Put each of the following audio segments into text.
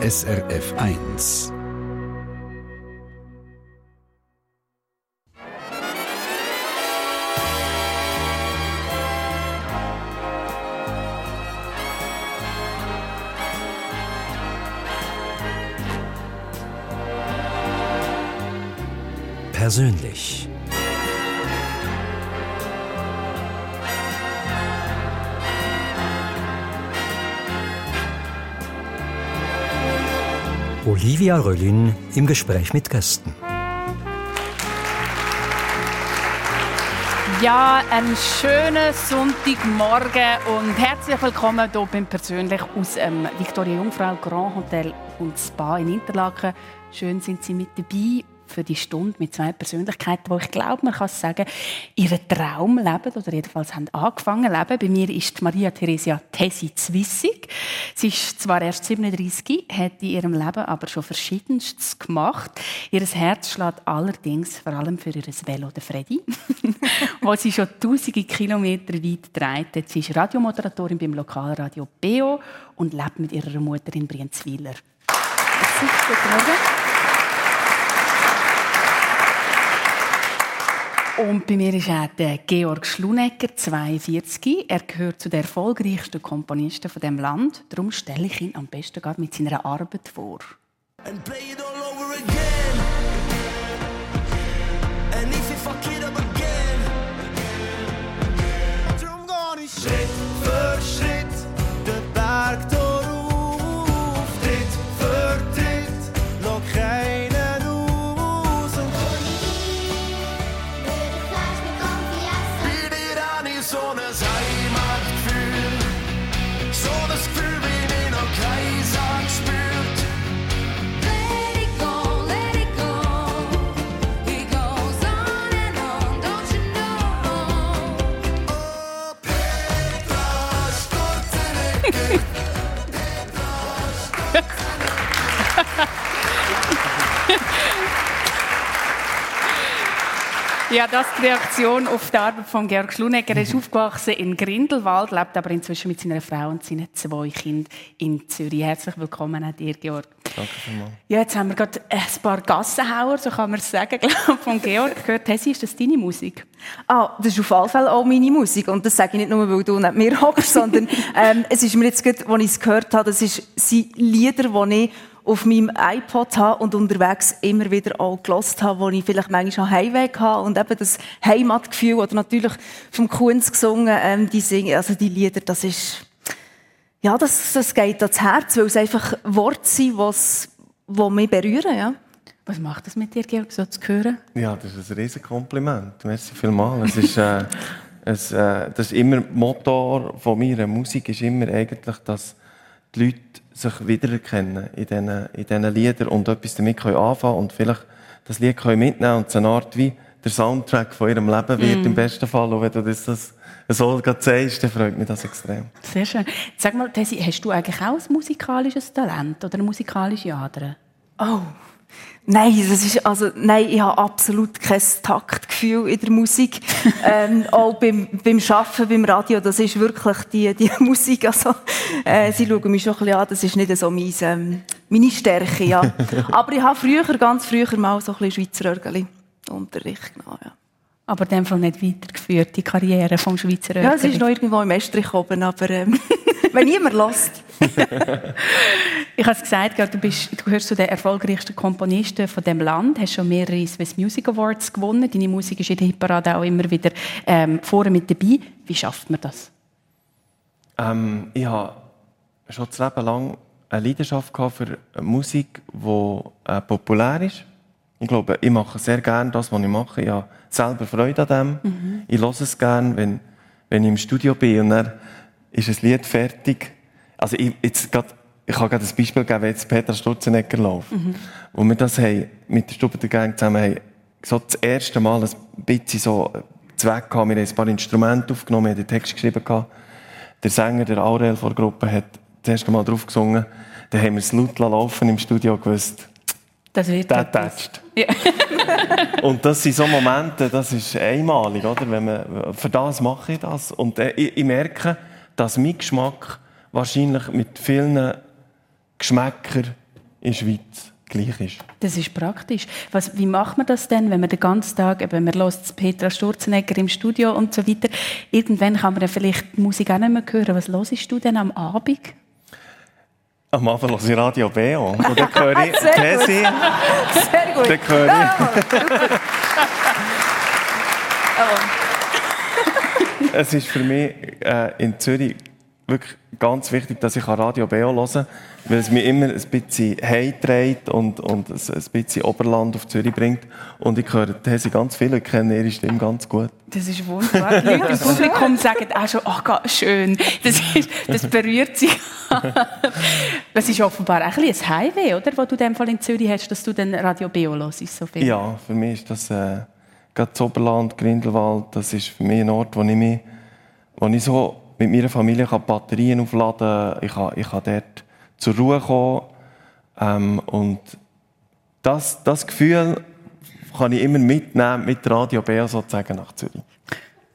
SRF 1. Persönlich. Olivia Röllin im Gespräch mit Gästen. Ja, einen schönen Sonntagmorgen und herzlich willkommen hier beim Persönlich aus dem Victoria Jungfrau Grand Hotel und Spa in Interlaken. Schön sind Sie mit dabei für die Stunde mit zwei Persönlichkeiten, wo ich glaube, man kann sagen, ihren Traum leben oder jedenfalls haben angefangen leben. Bei mir ist Maria Theresia Tessi Zwissig. Sie ist zwar erst 37, hat in ihrem Leben aber schon Verschiedenstes gemacht. Ihr Herz schlägt allerdings vor allem für ihr Velo, der Freddy, wo sie schon tausende Kilometer weit treibt. Sie ist Radiomoderatorin beim Lokalradio BEO und lebt mit ihrer Mutter in Brienzwiler. Guten Morgen. Und bei mir ist auch der Georg Schlunecker, 42. Er gehört zu den erfolgreichsten Komponisten von dem Land. Darum stelle ich ihn am besten gerade mit seiner Arbeit vor. And play it all over again. Das ist die Reaktion auf die Arbeit von Georg Schlunecker. Er ist aufgewachsen in Grindelwald, lebt aber inzwischen mit seiner Frau und seinen zwei Kindern in Zürich. Herzlich willkommen an dir, Georg. Danke vielmals. Ja, jetzt haben wir gerade ein paar Gassenhauer, so kann man es sagen, glaube von Georg gehört. Hessi, ist das deine Musik? Ah, das ist auf alle Fälle auch meine Musik. Und das sage ich nicht nur, weil du nicht mir hockst, sondern ähm, es ist mir jetzt gerade, als ich es gehört habe, das sind Lieder, die ich auf meinem iPod habe und unterwegs immer wieder auch gelost habe, wo ich vielleicht manchmal Heimweg habe und eben das Heimatgefühl oder natürlich vom Kunz gesungen, ähm, die singen, also die Lieder, das ist, ja, das, das geht ans Herz, weil es einfach Worte sind, was, die mich berühren, ja. Was macht das mit dir, Georg, so zu hören? Ja, das ist ein riesen Kompliment. Merci vielmals. Es ist, äh, es, äh, das ist immer Motor von meiner Musik ist immer eigentlich, dass die Leute sich wiedererkennen in diesen, in diesen Liedern und etwas damit können anfangen und vielleicht das Lied können mitnehmen und es eine Art wie der Soundtrack von ihrem Leben wird, mm. im besten Fall. Und wenn du das, das so gerade sagst, dann freut mich das extrem. Sehr schön. Sag mal, Tessi, hast du eigentlich auch ein musikalisches Talent oder eine musikalische Ader? Oh, Nein, das ist, also, nein, ich habe absolut kein Taktgefühl in der Musik. ähm, auch beim, beim Arbeiten, beim Radio, das ist wirklich die, die Musik. Also, äh, sie schauen mich schon ein bisschen an, das ist nicht so mein, ähm, meine Stärke, ja. Aber ich habe früher, ganz früher mal so ein bisschen Schweizer Örgeli Unterricht genommen, ja. Aber in dem Fall nicht weitergeführt, die Karriere vom Schweizer Örgeli? Ja, es ist noch irgendwo im Estrich oben, aber ähm, wenn niemand lässt. ich habe es gesagt, du, bist, du gehörst zu den erfolgreichsten Komponisten von dem Land, hast schon mehrere Swiss Music Awards gewonnen. Deine Musik ist in der Hitparade auch immer wieder ähm, vorne mit dabei. Wie schafft man das? Ähm, ich habe schon das Leben lang eine Leidenschaft für Musik, die äh, populär ist. Ich glaube, ich mache sehr gerne das, was ich mache. Ich habe selber Freude an dem. Mhm. Ich höre es gerne, wenn, wenn ich im Studio bin und dann ist ein Lied fertig. Also ich, jetzt grad, ich kann gerade ein Beispiel geben, wenn jetzt Peter Sturzenegger läuft. Mhm. Wo wir das haben, mit der Stube der Gang zusammen haben, so das erste Mal ein bisschen so Zweck gehabt. Wir haben ein paar Instrumente aufgenommen, wir haben den Text geschrieben gehabt. Der Sänger, der Aurel von der Gruppe, hat das erste Mal drauf gesungen. Dann haben wir es laut laufen im Studio gewusst. Das wird der tätscht. Ja. und das sind so Momente, das ist einmalig, oder? Wenn man, für das mache ich das. Und äh, ich, ich merke, dass mein Geschmack wahrscheinlich mit vielen Geschmäckern in der Schweiz gleich ist. Das ist praktisch. Was, wie macht man das denn, wenn man den ganzen Tag, eben, man hört Petra Sturzenegger im Studio und so weiter, irgendwann kann man vielleicht die Musik auch nicht mehr hören. Was hörst du denn am Abend? Am Anfang höre ich Radio BO und dann höre ich Sehr gut. Tesi, Sehr gut. dann höre ich... Es ist für mich äh, in Zürich wirklich ganz wichtig, dass ich Radio BO hören kann, weil es mich immer ein bisschen heimträgt und, und ein bisschen Oberland auf Zürich bringt. Und ich höre Tesi ganz viel und kenne ihre Stimme ganz gut. Das ist wunderbar. Die Leute im Publikum sagen auch schon, ach, ga- schön. Das, ist, das berührt sie. das ist offenbar ein, bisschen ein Highway, oder? Wo du in dem Fall in Zürich hast, dass du dann Radio BO hörst, so viel. Ja, für mich ist das äh, gerade das Oberland, Grindelwald, das ist für mich ein Ort, wo ich mich, wo ich so mit meiner Familie Batterien aufladen kann. Ich kann, ich kann dort zur Ruhe kommen. Ähm, und das, das Gefühl kann ich immer mitnehmen mit Radio BO sozusagen nach Zürich.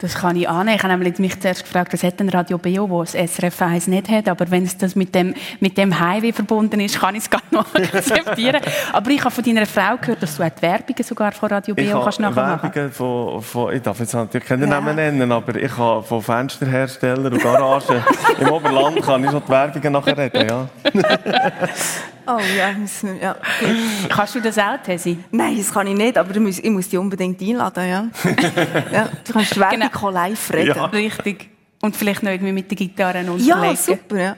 Das kann ich annehmen. Ich habe nämlich mich zuerst gefragt, was hat denn Radio BO, wo das SRF 1 nicht hat. Aber wenn es das mit dem, mit dem Highway verbunden ist, kann ich es gar noch akzeptieren. Aber ich habe von deiner Frau gehört, dass du auch die Werbungen sogar von Radio Ich BO kannst habe nachher machen. Werbungen von, von, ich darf jetzt natürlich keine Namen nennen, aber ich habe von Fensterherstellern und Garagen im Oberland kann ich schon die Werbungen nachher reden, ja. Oh ja, müssen ja. Kannst du das auch, Tesi? Nein, das kann ich nicht, aber ich muss, ich muss die unbedingt einladen, ja. ja du kannst Werbung Genau. live reden. Ja. Richtig. Und vielleicht noch irgendwie mit der Gitarre Ja, unterlegen. super, ja.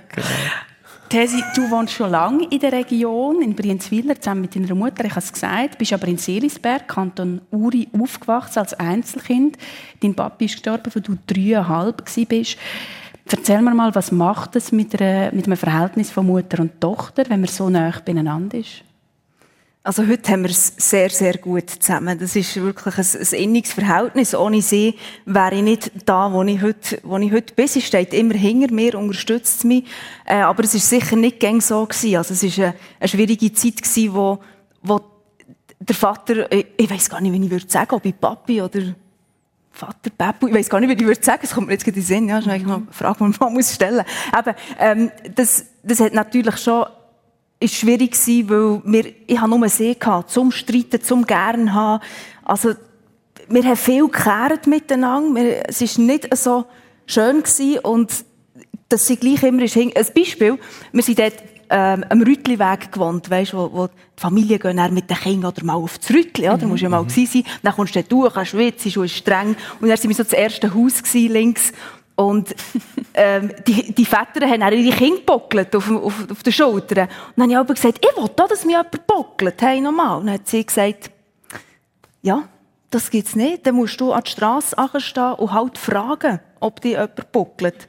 Tesi, du wohnst schon lange in der Region, in Brienzwiller, zusammen mit deiner Mutter, ich habe es gesagt, bist aber in Seelisberg, Kanton Uri, aufgewachsen als Einzelkind. Dein Papi ist gestorben, als du dreieinhalb warst. Erzähl mir mal, was macht es mit, einer, mit einem Verhältnis von Mutter und Tochter, wenn man so nah beieinander ist? Also heute haben wir es sehr, sehr gut zusammen. Das ist wirklich ein, ein inniges Verhältnis. Ohne sie wäre ich nicht da, wo ich heute, wo ich heute bin. Sie steht immer hinter mir, unterstützt mich. Äh, aber es ist sicher nicht gäng so gewesen. Also es ist eine, eine schwierige Zeit gewesen, wo, wo der Vater, ich, ich weiß gar nicht, wie ich würde sagen, ob ich Papi oder Vater, Papu, ich weiß gar nicht, wie ich würde sagen, es kommt mir jetzt gerade in den Sinn, ja, das ist eigentlich eine Frage, die man muss stellen muss. Eben, ähm, das, das hat natürlich schon, ist schwierig gewesen, weil wir, ich habe nur sie gehabt, zum Streiten, zum Gern haben. Also, wir haben viel geklärt miteinander, wir, es ist nicht so schön gewesen und dass sie gleich immer ist. Ein Beispiel, wir sind dort ähm, am Rütliweg gewohnt, weißt, wo, wo die Familie gehen dann mit den Kindern oder mal auf das Rütli, oder? musst ja mal gewesen sein. Dann kommst du durch, kannst schwitzen, ist streng. Und dann sind wir so das erste Haus gewesen, links. Und ähm, die, die Väter haben dann ihre Kinder gebockelt auf, auf, auf den Schultern. Und dann habe ich aber gesagt, ich will auch, dass mich jemand bockelt. Hey, nochmal. Und dann hat sie gesagt, ja, das gibt's nicht. Dann musst du an die Straße stehen und halt fragen, ob dich jemand buckelt.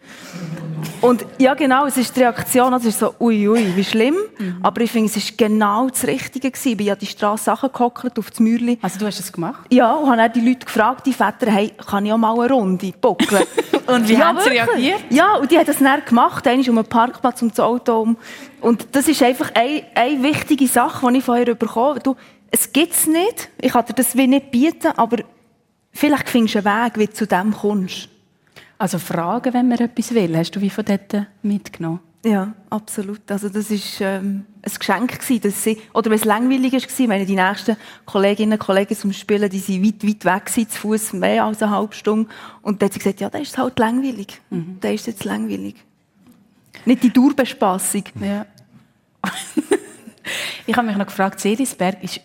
Und ja, genau, es ist die Reaktion, es ist so, ui, ui, wie schlimm. Aber ich finde, es ist genau das Richtige gewesen. Ich bin an die Straße gehockt, auf das Mäuerchen. Also du hast es gemacht? Ja, und habe dann die Leute gefragt, die Väter, hey, kann ich auch mal eine Runde buckeln? Und wie ja, haben sie reagiert? Ja, und die hat das dann gemacht, einmal um einen Parkplatz und das Auto um. Und das ist einfach eine, eine wichtige Sache, die ich von ihr bekommen habe. Du, es nicht. Ich kann dir das wie nicht bieten, aber vielleicht findest du einen Weg, wie du zu dem kommst. Also fragen, wenn man etwas will, hast du wie von dort mitgenommen? Ja, absolut. Also das ist ähm, ein Geschenk gewesen, dass sie, oder wenn es langweilig war, ich meine, die nächsten Kolleginnen und Kollegen zum Spielen, die sind weit, weit weg gewesen, zu Fuß mehr als eine halbe Stunde. Und dann hat sie gesagt, ja, da ist es halt langweilig. Da ist es jetzt langweilig. Nicht die Dauerbespassung. Ja. ich habe mich noch gefragt, Seelisberg ist,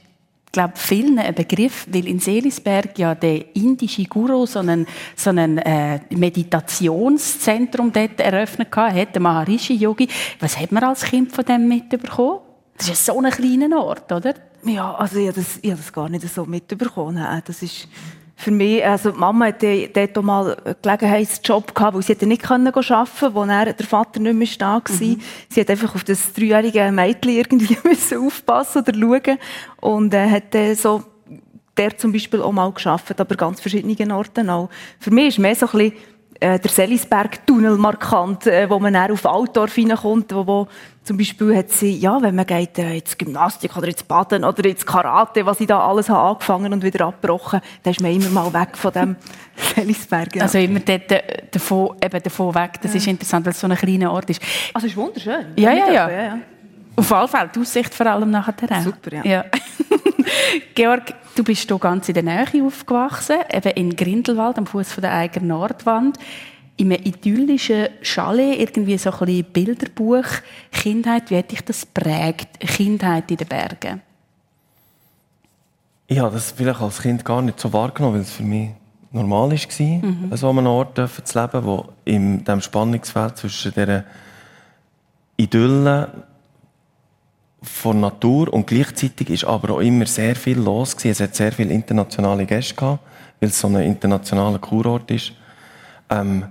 glaube vielen ein Begriff, weil in Seelisberg ja der indische Guru so ein so einen, äh, Meditationszentrum dort eröffnet hat, der Maharishi Yogi. Was hat man als Kind von dem mitbekommen? Das ist so ein kleiner Ort, oder? Ja, also ich habe das, ich habe das gar nicht so mitbekommen. Nein, Das ist für mich, also die Mama hatte dort auch mal einen Gelegenheitsjob gehabt, weil sie hätte nicht können arbeiten konnte, wo dann der Vater nicht mehr da war. Sie hat einfach auf das dreijährige Mädchen irgendwie müssen aufpassen oder schauen und äh, hat dann so der zum Beispiel auch mal geschafft, aber ganz verschiedenen Orten auch. Für mich ist mehr so ein bisschen äh, der Selisberg-Tunnel markant, äh, wo man dann auf Altdorf reinkommt, wo, wo zum Beispiel hat sie, ja, wenn man geht äh, ins Gymnastik oder ins Baden oder ins Karate, was ich da alles habe angefangen und wieder abgebrochen, dann ist man immer mal weg von dem Selisberg. Ja. Also immer dort äh, davon, eben davon weg. Das ist interessant, weil es so ein kleiner Ort ist. also es ist wunderschön. Ja, ja, ja. ja. Auf alle Fälle, die Aussicht vor allem nachher. Super, ja. ja. Georg, du bist hier ganz in der Nähe aufgewachsen, eben in Grindelwald, am Fuß der eigenen Nordwand. In einem idyllischen Chalet, irgendwie so ein bisschen Bilderbuch. Kindheit, wie hat dich das prägt? Kindheit in den Bergen? Ich habe das vielleicht als Kind gar nicht so wahrgenommen, weil es für mich normal war, mhm. an so einem Ort zu leben, wo in diesem Spannungsfeld zwischen dieser Idylle von Natur und gleichzeitig ist aber auch immer sehr viel los gewesen. Es hat sehr viele internationale Gäste gehabt, weil es so ein internationaler Kurort ist. Ähm,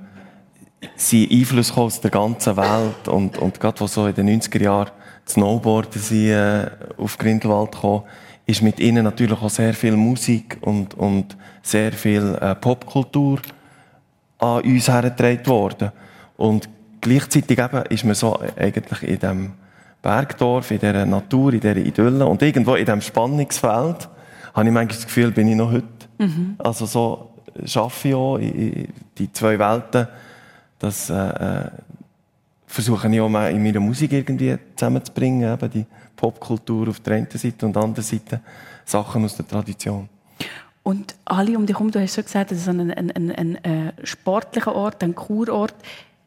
sie Einfluss aus der ganzen Welt und, und gerade wo so in den 90er Jahren Snowboarden sie äh, auf Grindelwald gekommen, ist mit ihnen natürlich auch sehr viel Musik und, und sehr viel äh, Popkultur an uns hergetragen worden. Und gleichzeitig eben ist man so eigentlich in dem Bergdorf, in dieser Natur, in dieser Idylle und irgendwo in diesem Spannungsfeld habe ich manchmal das Gefühl, bin ich noch heute. Mhm. Also so schaffe ich auch die zwei Welten, das äh, äh, versuche ich auch mal in meiner Musik irgendwie zusammenzubringen, eben die Popkultur auf der einen Seite und anderen Seite Sachen aus der Tradition. Und alle um dich herum, du hast schon gesagt, das ist ein, ein, ein, ein, äh, sportlicher Ort, ein Kurort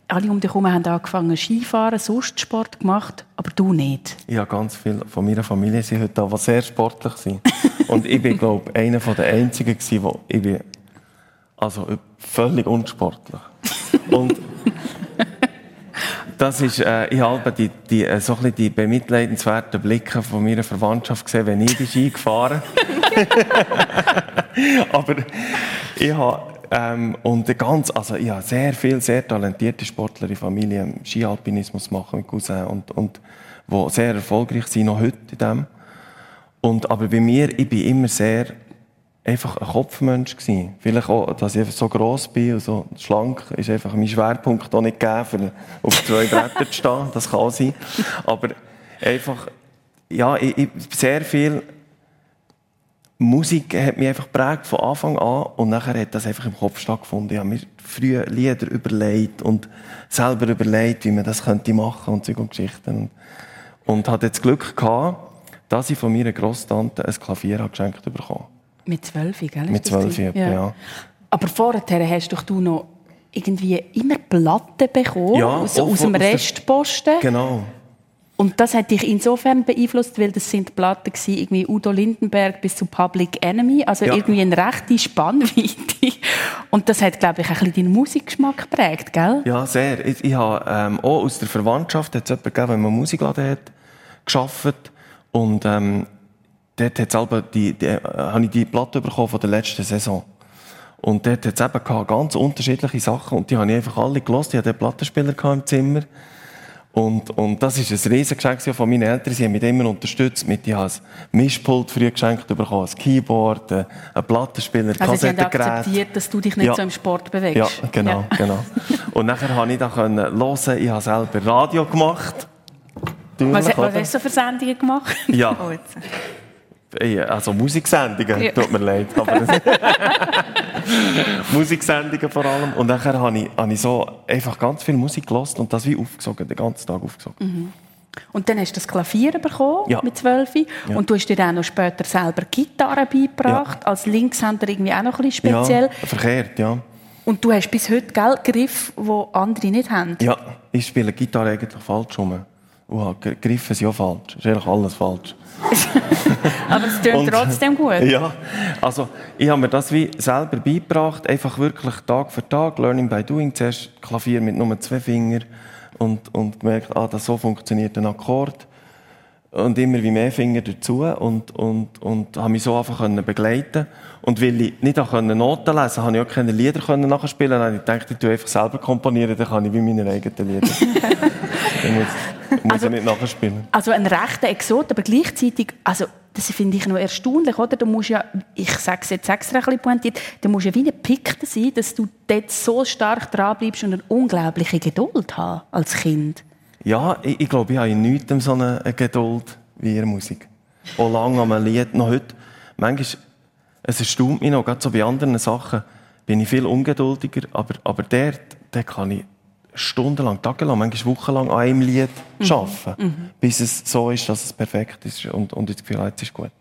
alle um dich herum haben angefangen Skifahren, sonst Sport gemacht, aber du nicht. Ja, ganz viele von meiner Familie sind heute da, die sehr sportlich sind. Und ich bin, glaube ich, einer der Einzigen gewesen, wo ich bin, also völlig unsportlich. Und das ist, äh, ich habe die, die, äh, so ein die bemitleidenswerten Blicke von meiner Verwandtschaft gesehen, wenn ich die Ski gefahren Aber ich habe ähm, und ganz, also habe sehr viele, sehr talentierte Sportler in Familie, Skialpinismus machen mit Cousin und, und wo sehr erfolgreich sind, noch heute in dem. Und, aber bei mir, ich bin immer sehr einfach ein Kopfmensch gewesen. Vielleicht auch, dass ich so gross bin und so schlank, ist einfach mein Schwerpunkt auch nicht gegeben, auf zwei Brettern zu stehen. Das kann sein. Aber einfach, ja, ich, ich sehr viel Musik hat mich einfach geprägt von Anfang an und nachher hat das einfach im Kopf stattgefunden. Ich habe mir früher Lieder überlegt und selber überlegt, wie man das könnte machen und Zeug und Geschichten. Und hatte das Glück gehabt, dass ich von meiner Grosstante ein Klavier geschenkt bekommen Mit zwölf, gell? Mit zwölf, ja. ja. Aber vorher hast doch du noch irgendwie immer Platten bekommen ja, aus, aus dem Restposten. Genau. Und das hat dich insofern beeinflusst, weil das sind Platten gewesen, irgendwie Udo Lindenberg bis zu Public Enemy, also ja. irgendwie eine rechte Spannweite. Und das hat, glaube ich, ein bisschen deinen Musikgeschmack geprägt, gell? Ja, sehr. Ich, ich habe ähm, auch aus der Verwandtschaft hat es jemanden gegeben, wenn man Musikladen hat, geschafft und ähm, dort hat's die, die, äh, habe ich die Platte bekommen von der letzten Saison. Und dort hat es eben ganz unterschiedliche Sachen und die habe ich einfach alle gelost. Ich hatte einen Plattenspieler im Zimmer und, und das ist ein Riesengeschenk von meinen Eltern. Sie haben mich immer unterstützt. Mit, ich habe ein Mischpult früh geschenkt bekommen, ein Keyboard, äh, ein Plattenspieler, also Sie haben akzeptiert, dass du dich nicht ja. so im Sport bewegst. Ja, genau, ja. genau. Und nachher konnte ich da hören. Ich habe selber Radio gemacht. Was, was hast du für Sendungen gemacht? Ja. Also Musiksendungen, ja. tut mir leid. Musiksendungen vor allem. Und nachher habe ich, habe ich so einfach ganz viel Musik gelassen und das wie aufgesogen, den ganzen Tag aufgesogen. Mhm. Und dann hast du das Klavier bekommen ja. mit zwölf. Ja. Und du hast dir dann noch später selber Gitarre beigebracht. Ja. Als Linkshänder irgendwie auch noch ein bisschen speziell. Ja, verkehrt, ja. Und du hast bis heute Gell, Griff, die andere nicht haben. Ja, ich spiele Gitarre eigentlich falsch rum. Uh, Griffe sind auch falsch. Ist eigentlich alles falsch. Aber es klingt trotzdem gut. Ja, also ich habe mir das wie selber beigebracht, einfach wirklich Tag für Tag, Learning by Doing, zuerst Klavier mit nur zwei Fingern und, und gemerkt, ah, das so funktioniert ein Akkord und immer wie mehr Finger dazu und, und, und habe mich so einfach können begleiten und weil ich nicht auch Noten lesen konnte, habe ich auch keine Lieder können nachspielen dann habe ich gedacht, ich tue einfach selber komponieren, dann kann ich wie meine eigenen Lieder. muss, also, ich nicht nachspielen. Also ein rechter Exot, aber gleichzeitig, also das finde ich noch erstaunlich, oder? Du musst ja, ich sage es jetzt extra ein bisschen pointiert, du musst ja wie ein Pickte sein, dass du dort so stark dranbleibst und eine unglaubliche Geduld haben als Kind. Ja, ich, ich glaube, ich habe in nichts so eine, Geduld wie in Musik. Auch lange an einem Lied, noch heute. Manchmal, es erstaunt mich noch, gerade so bei anderen Sachen, bin ich viel ungeduldiger, aber, aber dort, dort kann ich stundenlang, tagelang, manchmal wochenlang an einem Lied mhm. arbeiten, mhm. bis es so ist, dass es perfekt ist und, und ich das Gefühl habe, jetzt ist gut.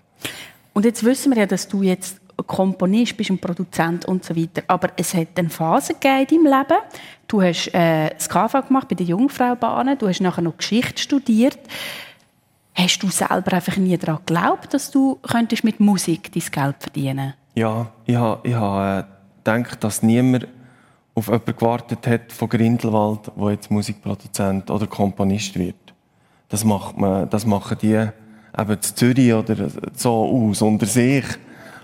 Und jetzt wissen wir ja, dass du jetzt Komponist bist, ein Produzent und so weiter. Aber es hat eine Phase gegeben in deinem Leben. Du hast äh, das KV gemacht bei der Jungfraubahn, du hast nachher noch Geschichte studiert. Hast du selber einfach nie daran geglaubt, dass du könntest mit Musik dein Geld verdienen Ja, ich habe, ich habe äh, gedacht, dass niemand auf jemanden gewartet hat von Grindelwald, der jetzt Musikproduzent oder Komponist wird. Das, macht man, das machen die eben in Zürich oder so aus, unter sich.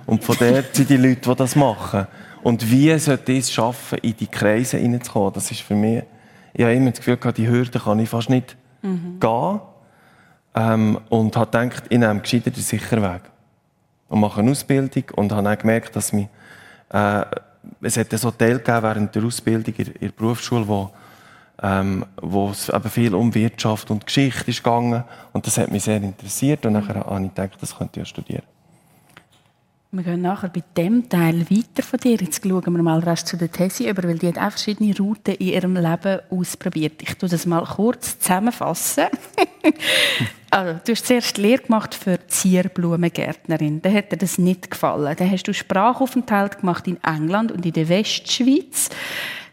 Und von dort sind die Leute, die das machen. Und wie sollte ich es schaffen, in die Kreise hineinzukommen? Das ist für mich, ich habe immer das Gefühl gehabt, die Hürde kann ich fast nicht mhm. gehen. Ähm, und habe gedacht, ich nehme gescheiter den sicheren Weg. Und mache eine Ausbildung und habe dann gemerkt, dass mich, äh, es hat ein Hotel gegeben während der Ausbildung in, der Berufsschule, wo, ähm, wo es eben viel um Wirtschaft und Geschichte ist gegangen. Und das hat mich sehr interessiert. Und dann habe ich gedacht, das könnte ich ja studieren. Wir gehen nachher bei dem Teil weiter von dir. Jetzt schauen wir mal rasch zu der Tessie über, weil die hat auch verschiedene Routen in ihrem Leben ausprobiert. Ich tue das mal kurz zusammenfassen. also, du hast zuerst Lehre gemacht für Zierblumengärtnerin. Da hat dir das nicht gefallen. Dann hast du Sprachaufenthalt gemacht in England und in der Westschweiz.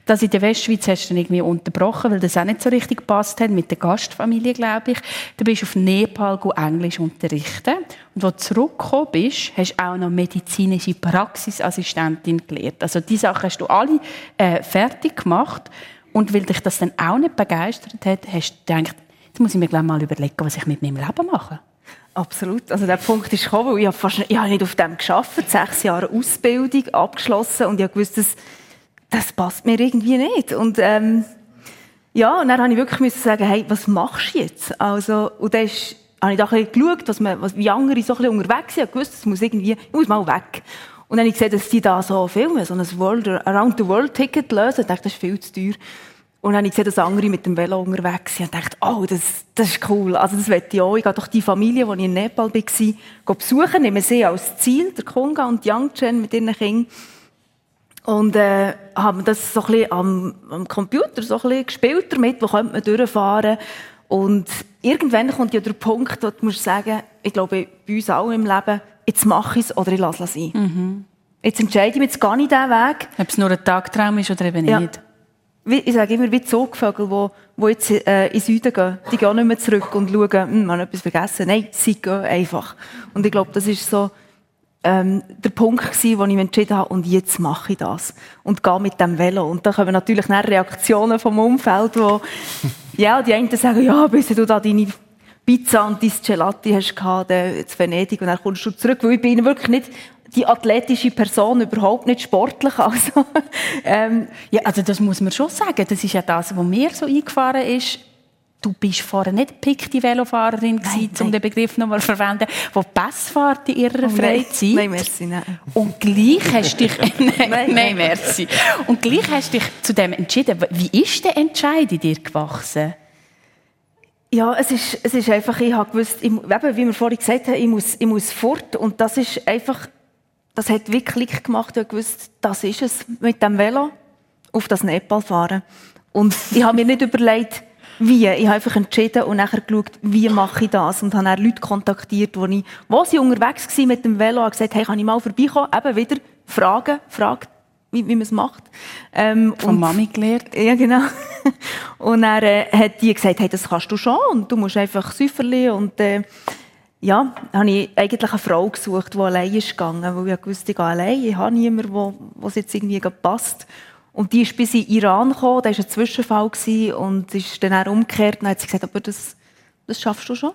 Das in der Westschweiz hast du dann irgendwie unterbrochen, weil das auch nicht so richtig gepasst hat mit der Gastfamilie, glaube ich. Du bist auf Nepal Englisch unterrichten. Und als du zurückgekommen bist, hast du auch noch medizinische Praxisassistentin gelernt. Also die Sachen hast du alle äh, fertig gemacht. Und weil dich das dann auch nicht begeistert hat, hast du gedacht, jetzt muss ich mir gleich mal überlegen, was ich mit meinem Leben mache. Absolut. Also der Punkt ist gekommen, weil ich habe, fast, ich habe nicht auf dem geschafft, sechs Jahre Ausbildung abgeschlossen und ich habe gewusst, dass das passt mir irgendwie nicht. Und, ähm, ja, und dann habe ich wirklich sagen, hey, was machst du jetzt? Also, und dann ist, habe ich da ein bisschen geschaut, was man, was, wie andere so ein bisschen unterwegs sind. Ich gewusst, es muss irgendwie, ich muss mal weg. Und dann habe ich gesehen, dass die da so filmen, so ein World, Around the World Ticket lösen. Ich dachte, das ist viel zu teuer. Und dann habe ich gesehen, dass andere mit dem Velo unterwegs sind und dachte, oh, das, das ist cool. Also, das möchte ich auch. Ich gehe doch die Familie, die ich in Nepal war, besuchen, nehme sie als Ziel, der Konga und Yangchen mit ihren Kindern. Und äh, haben das so ein bisschen am, am Computer so ein bisschen gespielt damit, wo könnte man durchfahren. Und irgendwann kommt ja der Punkt, wo du musst sagen, ich glaube, bei uns auch im Leben, jetzt mache ich es oder ich lasse es sein. Mhm. Jetzt entscheide ich mich, jetzt gehe ich diesen Weg. Ob es nur ein Tagtraum ist oder eben ja. nicht. Ich sage immer, wie Zugvögel, die, die jetzt äh, in Süden gehen, die gehen nicht mehr zurück und schauen, hm, man hat etwas vergessen. Nein, sie gehen einfach. Und ich glaube, das ist so ähm, der Punkt gewesen, wo ich entschieden habe, und jetzt mache ich das. Und gehe mit dem Velo. Und da kommen natürlich dann Reaktionen vom Umfeld, wo, ja, die einen sagen, ja, bis du da deine Pizza und dein Gelati hast gehabt, in Venedig, und dann kommst du zurück, weil ich bin wirklich nicht die athletische Person überhaupt nicht sportlich. Also, ähm, ja, also das muss man schon sagen. Das ist ja das, was mir so eingefahren ist du bist vorher nicht pickte Velofahrerin gewesen, um den Begriff nochmal zu verwenden, die Pass fährt in ihrer oh, Freizeit. Nein, merci, nein. Und gleich hast dich, nein, nein, nein, merci. Und gleich hast dich zu dem entschieden. Wie ist der Entscheid in dir gewachsen? Ja, es ist, es ist einfach, ich habe gewusst, ich, eben, wie wir vorhin gesagt haben, ich muss, ich muss fort. Und das ist einfach, das hat wirklich Klick gemacht. Ich habe gewusst, das ist es, mit dem Velo auf das Nepal fahren. Und ich habe mir nicht überlegt, wie. Ich habe einfach entschieden und nachher geschaut, wie mache ich das. Und habe dann Leute kontaktiert, wo, ich, wo sie unterwegs waren mit dem Velo, und gesagt, hey, kann ich mal vorbeikommen? Eben wieder fragen, fragt, wie, wie man es macht. Ähm, Von und, Mami gelernt. Ja, genau. und dann äh, hat die gesagt, hey, das kannst du schon und du musst einfach Säuferli und äh, ja, habe ich eigentlich eine Frau gesucht, die allein ist gegangen, weil ich wusste, ich gehe allein, ich habe niemanden, wo, wo es jetzt irgendwie passt. Und die ist bis in Iran gekommen, da war ein Zwischenfall und ist dann auch umgekehrt und hat sie gesagt, aber das, das schaffst du schon.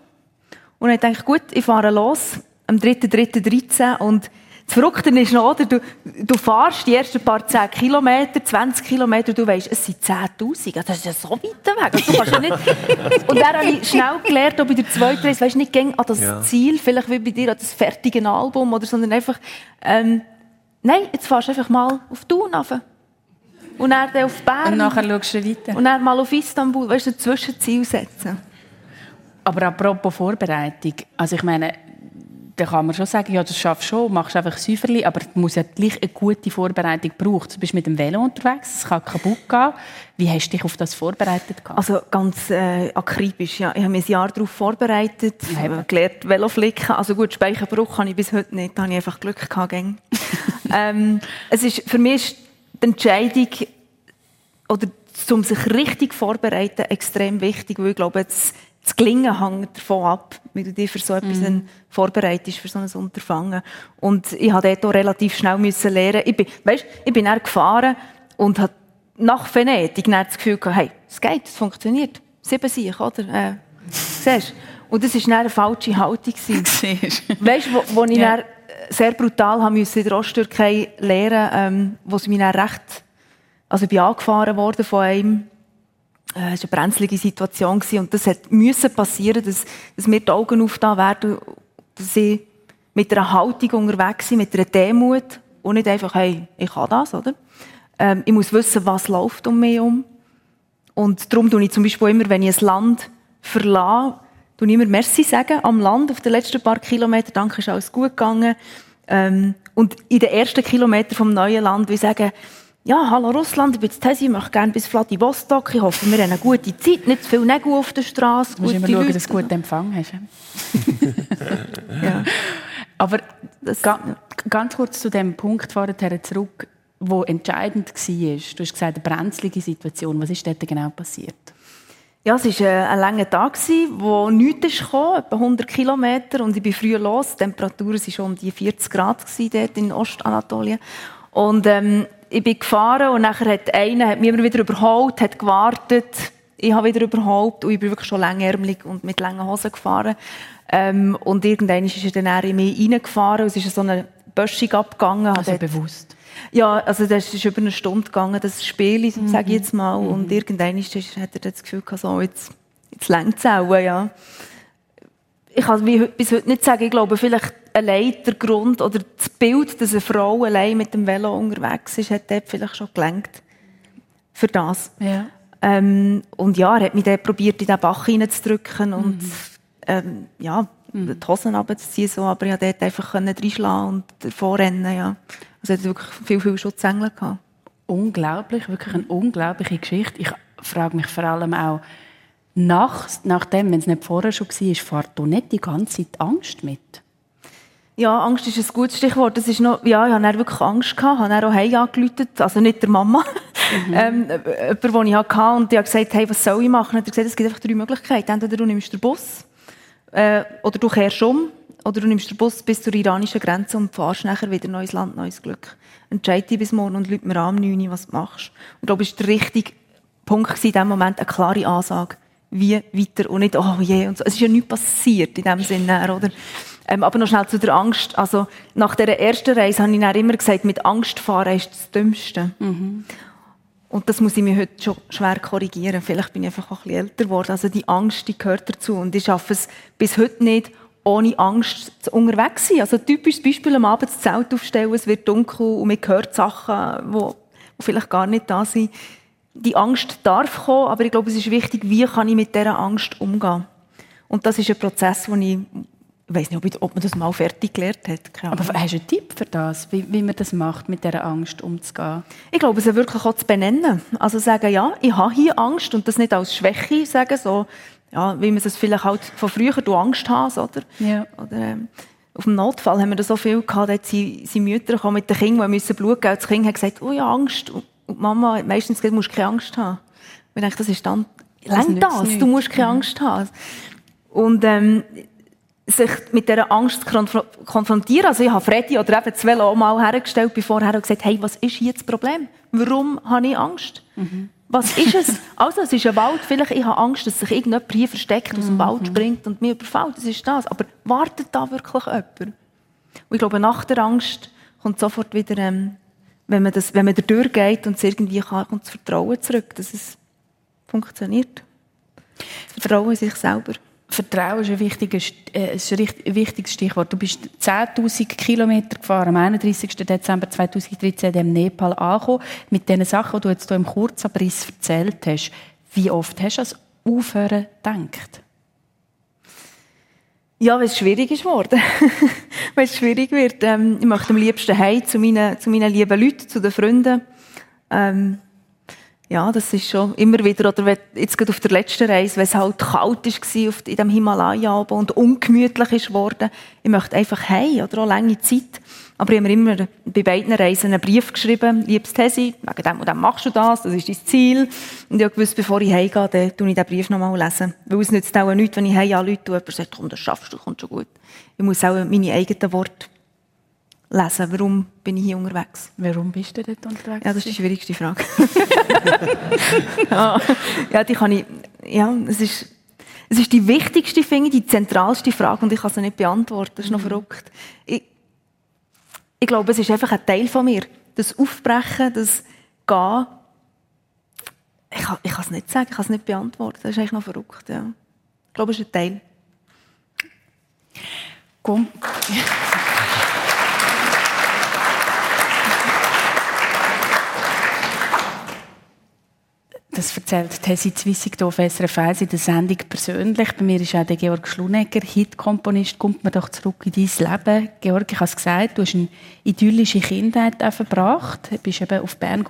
Und ich dachte, gut, ich fahre los, am 3.3.13 und das Verrückte ist noch, oder? Du, du fährst die ersten paar 10 Kilometer, 20 Kilometer, du weißt, es sind 10.000. Das ist ja so weit weg. Also, du kannst ja nicht... Und dann habe ich schnell gelernt, ob ich der zweite Reise, weißt nicht gäng an das ja. Ziel, vielleicht wie bei dir, an das fertige Album, oder, sondern einfach, ähm, nein, jetzt fährst du einfach mal auf Thun runter. Und dann auf Bern. Und nachher schaust du weiter. Und dann mal auf Istanbul, weißt du, ein Zwischenziel setzen. Aber apropos Vorbereitung, also ich meine, dann kann man schon sagen, ja, das schaffst du schon, machst einfach Säuferli, aber es muss ja gleich eine gute Vorbereitung brauchen. Du bist mit dem Velo unterwegs, es kann kaputt gehen. Wie hast du dich auf das vorbereitet? Also ganz äh, akribisch, ja. Ich habe mich ein Jahr darauf vorbereitet, ich habe gelernt Veloflicken. Also gut, Speichenbruch habe ich bis heute nicht, da habe ich einfach Glück gehabt. ähm, es ist, für mich ist die Entscheidung, oder um sich richtig vorzubereiten, extrem wichtig, weil ich glaube, das, das Gelingen hängt davon ab, wie du dich für so etwas mm. vorbereitest, für so ein Unterfangen. Und ich musste dort auch relativ schnell müssen lernen. Ich bin, weißt, ich bin dann gefahren und habe nach Venedig das Gefühl gehabt, hey, es geht, es funktioniert. Sieben Sieg, oder? Äh, siehst Und das war eine falsche Haltung. weißt du, wo, wo ich ja. Sehr brutal haben müssen in der Osttürkei lernen, ähm, wo sie mich dann recht also ich bin angefahren worden von einem. Äh, es war eine brenzlige Situation und das musste passieren, dass, dass mir die Augen aufgetan werden, dass ich mit einer Haltung unterwegs bin, mit einer Demut und nicht einfach, hey, ich kann das, oder? Ähm, ich muss wissen, was läuft um mich herum. Und darum tue ich zum Beispiel immer, wenn ich ein Land verlasse, ich immer Merci sagen am Land auf den letzten paar Kilometern. Danke, ist alles gut gegangen. Ähm, und in den ersten Kilometern vom neuen Land will ich sagen, ja, hallo Russland, ich bin Tesi, ich möchte gerne bis Vladivostok. Ich hoffe, wir haben eine gute Zeit, nicht zu viel Nägel auf der Straße. Du musst immer schauen, dass du guten Empfang hast. ja. Aber das, ga, ganz kurz zu dem Punkt vorher zurück, wo entscheidend war. Du hast gesagt, eine brenzlige Situation. Was ist dort genau passiert? Ja, es war äh, ein langer Tag, wo nichts kam, etwa 100 Kilometer. Und ich bin früh los. Die Temperatur war schon um die 40 Grad dort in Ostanatolien. Und ähm, ich bin gefahren und nachher hat einer hat mich immer wieder überholt, hat gewartet. Ich habe wieder überholt und ich bin wirklich schon längärmelig und mit langen Hosen gefahren. Ähm, und irgendwann ist er dann in mich reingefahren und es ist so eine Böschung abgegangen. Also bewusst? Ja, also das ist über eine Stunde gegangen, das Spiel, mhm. sage ich jetzt mal. Mhm. Und irgendwann ist, hat er das Gefühl gehabt, so, jetzt, jetzt längt es auch, ja. Ich kann bis heute nicht sagen, ich glaube, vielleicht allein der Grund oder das Bild, dass eine Frau allein mit dem Velo unterwegs ist, hat dort vielleicht schon gelenkt für das. Ja. Ähm, und ja, er hat mich dann probiert, in den Bach reinzudrücken und mhm. ähm, ja, mhm. die Hosen runterzuziehen, so, aber ich konnte dort einfach reinschlagen und davor rennen. Ja. Also hat wirklich viel, viel Schutzengel gehabt. Unglaublich, wirklich eine unglaubliche Geschichte. Ich frage mich vor allem auch, nach, nachdem, wenn es nicht vorher schon war, fährt du nicht die ganze Zeit Angst mit? Ja, Angst ist ein gutes Stichwort. Das ist noch, ja, ich hatte wirklich Angst. Ich habe auch Hey angerufen, also nicht der Mama. Mhm. ähm, jemand, den ich hatte. Und ich habe gesagt, hey, was soll ich machen? Und er hat gesagt, es gibt einfach drei Möglichkeiten. Entweder du nimmst den Bus, äh, oder du kehrst um, oder du nimmst den Bus bis zur iranischen Grenze und fahrst nachher wieder neues Land, neues Glück. Entscheide dich bis morgen und lüt mir an, 9 Uhr, was du machst. Und ich glaube, war der richtige Punkt in diesem Moment, eine klare Ansage. Wie weiter und nicht, oh je, und so. Es ist ja nichts passiert in dem Sinne, oder? Ähm, aber noch schnell zu der Angst. Also, nach der ersten Reise habe ich dann immer gesagt, mit Angst fahren ist das Dümmste. Mhm. Und das muss ich mir heute schon schwer korrigieren. Vielleicht bin ich einfach auch ein bisschen älter geworden. Also die Angst, die gehört dazu. Und ich schaffe es bis heute nicht, ohne Angst unterwegs zu sein. Also typisches Beispiel, am Abend das Zelt aufstellen, es wird dunkel und man hört Sachen, die vielleicht gar nicht da sind. Die Angst darf kommen, aber ich glaube, es ist wichtig, wie kann ich mit dieser Angst umgehen. Und das ist ein Prozess, den ich ich weiß nicht, ob man das mal fertig gelernt hat. Aber hast du einen Tipp für das, wie, wie man das macht, mit dieser Angst umzugehen? Ich glaube, es wirklich auch zu benennen. Also sagen, ja, ich habe hier Angst und das nicht als Schwäche sagen, so, ja, wie man es vielleicht halt von früher, du Angst hast, oder? Ja. oder ähm, auf dem Notfall haben wir da so viel gehabt, da sind Mütter gekommen mit den Kindern, die müssen Blut geben. Das Kind hat gesagt, oh ja, Angst. Und die Mama hat meistens gesagt, du musst keine Angst haben. Ich dachte, das ist dann, das, das. du musst keine Angst haben. Und ähm, sich mit dieser Angst konfrontieren. Also ich habe Freddy oder eben das Velo mal hergestellt, bevor er gesagt hey, was ist hier das Problem? Warum habe ich Angst? Mhm. Was ist es? Also, es ist ein Wald. Vielleicht ich habe Angst, dass sich irgendjemand hier versteckt, aus dem mhm. Wald springt und mich überfällt. Das ist das. Aber wartet da wirklich jemand? Und ich glaube, nach der Angst kommt sofort wieder, ähm, wenn man, das, wenn man da durchgeht und es irgendwie kann, kommt das Vertrauen zurück, dass es funktioniert. Das Vertrauen in sich selber. Vertrauen ist ein, wichtiges, äh, ist ein wichtiges Stichwort. Du bist 10.000 Kilometer gefahren, am 31. Dezember 2013 in Nepal angekommen. Mit den Sachen, die du jetzt hier im Kurzabriss erzählt hast, wie oft hast du das Aufhören gedacht? Ja, weil es schwierig ist geworden. wenn es schwierig wird. Ähm, ich möchte am liebsten heim zu meinen, zu meinen lieben Leuten, zu den Freunden. Ähm, ja, das ist schon immer wieder, oder jetzt gerade auf der letzten Reise, wenn es halt kalt war in dem Himalaya und ungemütlich ist worden. Ich möchte einfach heim oder auch lange Zeit. Aber ich habe mir immer bei beiden Reisen einen Brief geschrieben, liebes Tesi, wegen dem und dem machst du das, das ist dein Ziel. Und ich habe gewusst, bevor ich heimgehe, dann lese ich diesen Brief nochmal. Lesen. Weil es nützt auch nichts, wenn ich heim anrufe und jemand sagt, komm, das schaffst du, kommt schon gut. Ich muss auch meine eigenen Worte lesen. Warum bin ich hier unterwegs? Warum bist du dort unterwegs? Ja, das ist die schwierigste Frage. ja, die kann ich, ja, es ist, es ist die wichtigste, finde ich, die zentralste Frage und ich kann sie nicht beantworten. Das ist noch mhm. verrückt. Ich, ich glaube, es ist einfach ein Teil von mir. Das Aufbrechen, das Gehen. Ich kann, ich kann es nicht sagen, ich kann es nicht beantworten. Das ist eigentlich noch verrückt, ja. Ich glaube, es ist ein Teil. Komm. Das erzählt Tessi Zwissig auf SRF 1 in der Sendung persönlich. Bei mir ist auch der Georg Schlunegger, Hitkomponist. Kommt man doch zurück in dein Leben. Georg, ich habe es gesagt, du hast eine idyllische Kindheit verbracht. Du bist eben auf Bern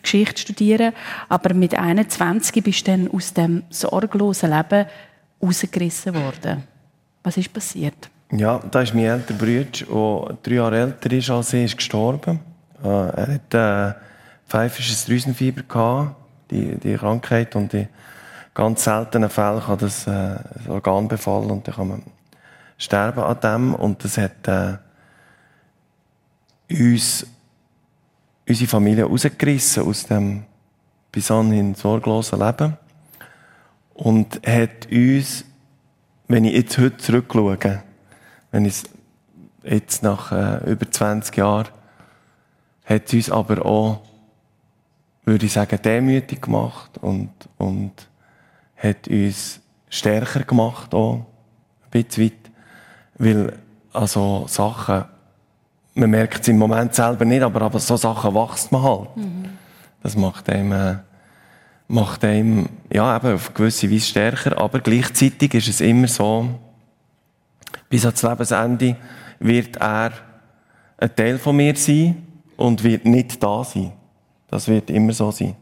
Geschichte studieren. Aber mit 21 bist du dann aus dem sorglosen Leben rausgerissen worden. Was ist passiert? Ja, da ist mein älterer Bruder, der drei Jahre älter ist als ich, ist gestorben. Äh, er hatte äh, pfeifisches Drüsenfieber gehabt die, die Krankheit und in ganz seltenen Fällen kann das äh, das Organ befallen und dann kann man sterben an dem und das hat äh, uns unsere Familie rausgerissen aus dem bis anhin sorglosen Leben und hat uns, wenn ich jetzt heute zurückschaue, wenn ich jetzt nach äh, über 20 Jahren, hat uns aber auch würde ich sagen, demütig gemacht und, und hat uns stärker gemacht auch, ein bisschen weit. Weil, also Sachen, man merkt es im Moment selber nicht, aber, aber so Sachen wächst man halt. Mhm. Das macht einem, äh, macht einem, ja, eben auf gewisse Weise stärker, aber gleichzeitig ist es immer so, bis ans Lebensende wird er ein Teil von mir sein und wird nicht da sein. Das wird immer so sein.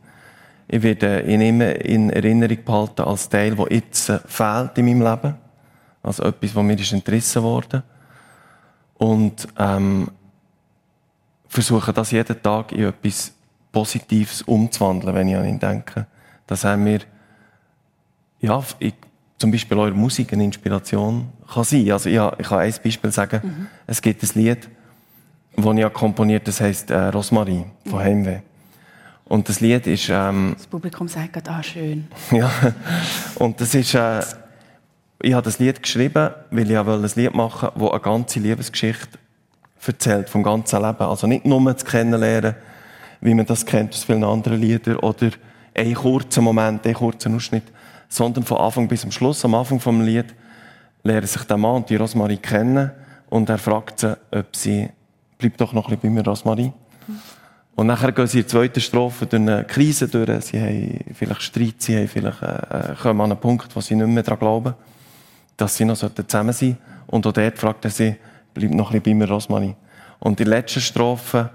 Ich werde ihn immer in Erinnerung behalten als Teil, der jetzt fehlt in meinem Leben. Also etwas, was mir ist entrissen wurde. Und ähm, versuche das jeden Tag in etwas Positives umzuwandeln, wenn ich an ihn denke. Dass er mir, ja, ich, zum Beispiel eure Musik eine Inspiration kann sein. Also ich, ich kann ein Beispiel sagen. Mhm. Es gibt ein Lied, das ich komponiert habe, das heisst äh, Rosmarie von Heimweh. Und das Lied ist... Ähm, das Publikum sagt gerade, ah, schön. ja, und das ist... Äh, ich habe das Lied geschrieben, weil ich ein Lied machen wollte, das eine ganze Liebesgeschichte erzählt, vom ganzen Leben. Also nicht nur zu kennenlernen, wie man das kennt aus vielen anderen Liedern, oder einen kurzen Moment, einen kurzen Ausschnitt, sondern von Anfang bis zum Schluss. Am Anfang vom Lied lernen sich der Mann und die Rosmarie kennen und er fragt sie, ob sie, bleib doch noch ein bisschen bei mir, Rosmarie. Und nachher gehen sie in der zweiten Strophe durch eine Krise durch. Sie haben vielleicht Streit, sie haben vielleicht, äh, kommen an einen Punkt, wo sie nicht mehr daran glauben, dass sie noch zusammen sein sollten. Und auch dort fragt er sie, bleib noch ein bisschen bei mir, Rosmarie. Und in der letzten Strophe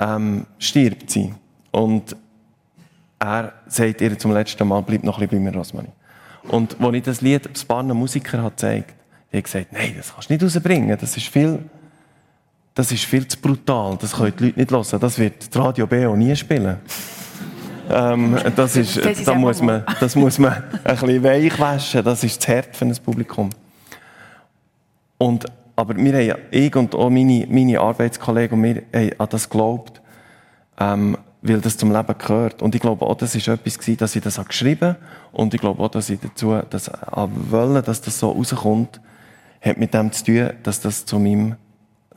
ähm, stirbt sie. Und er sagt ihr zum letzten Mal, bleib noch ein bisschen bei mir, Rosmarie. Und als ich das Lied ein paar Musiker gezeigt, die haben gesagt, nein, das kannst du nicht rausbringen, das ist viel das ist viel zu brutal, das können die Leute nicht hören. Das wird die Radio B auch nie spielen. ähm, das, ist, da muss man, das muss man ein bisschen weich waschen, das ist das Herz für ein Publikum. Und, aber wir haben, ich und auch meine, meine Arbeitskollegen, und wir haben an das geglaubt, ähm, weil das zum Leben gehört. Und ich glaube auch, das war etwas gewesen, dass ich das geschrieben habe. Und ich glaube auch, dass ich dazu, das wollen, dass das so rauskommt, hat mit dem zu tun, dass das zu meinem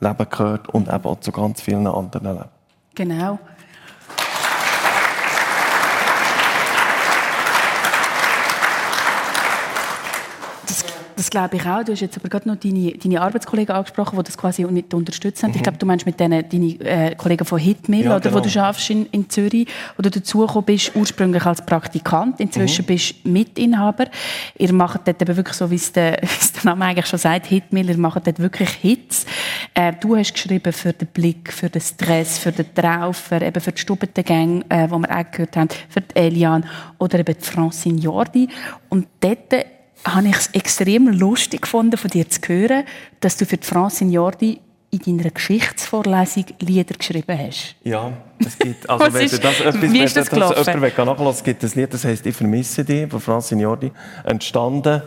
Leben gehört und eben auch zu ganz vielen anderen Leben. Genau. Das glaube ich auch. Du hast jetzt aber gerade noch deine, deine Arbeitskollegen angesprochen, die das quasi nicht unterstützt haben. Mhm. Ich glaube, du meinst mit denen deine äh, Kollegen von Hitmill, ja, oder, genau. wo du schaffst in, in Zürich, wo du dazugekommen bist, ursprünglich als Praktikant, inzwischen mhm. bist du Mitinhaber. Ihr macht dort eben wirklich so, wie es der, der Name eigentlich schon sagt, Hitmill, ihr macht dort wirklich Hits. Äh, du hast geschrieben für den Blick, für den Stress, für den Traufer, eben für die Stubbentengang, äh, wo wir auch gehört haben, für die Elian oder eben die Francine Jordi. Und dort habe ich es extrem lustig gefunden, von dir zu hören, dass du für die Francine Jordi in deiner Geschichtsvorlesung Lieder geschrieben hast. Ja, es gibt, also wenn ist- das, etwas, wie ist das du gelaufen? jemand will nachhören es gibt ein Lied, das heisst «Ich vermisse dich» von Francine Jordi, entstanden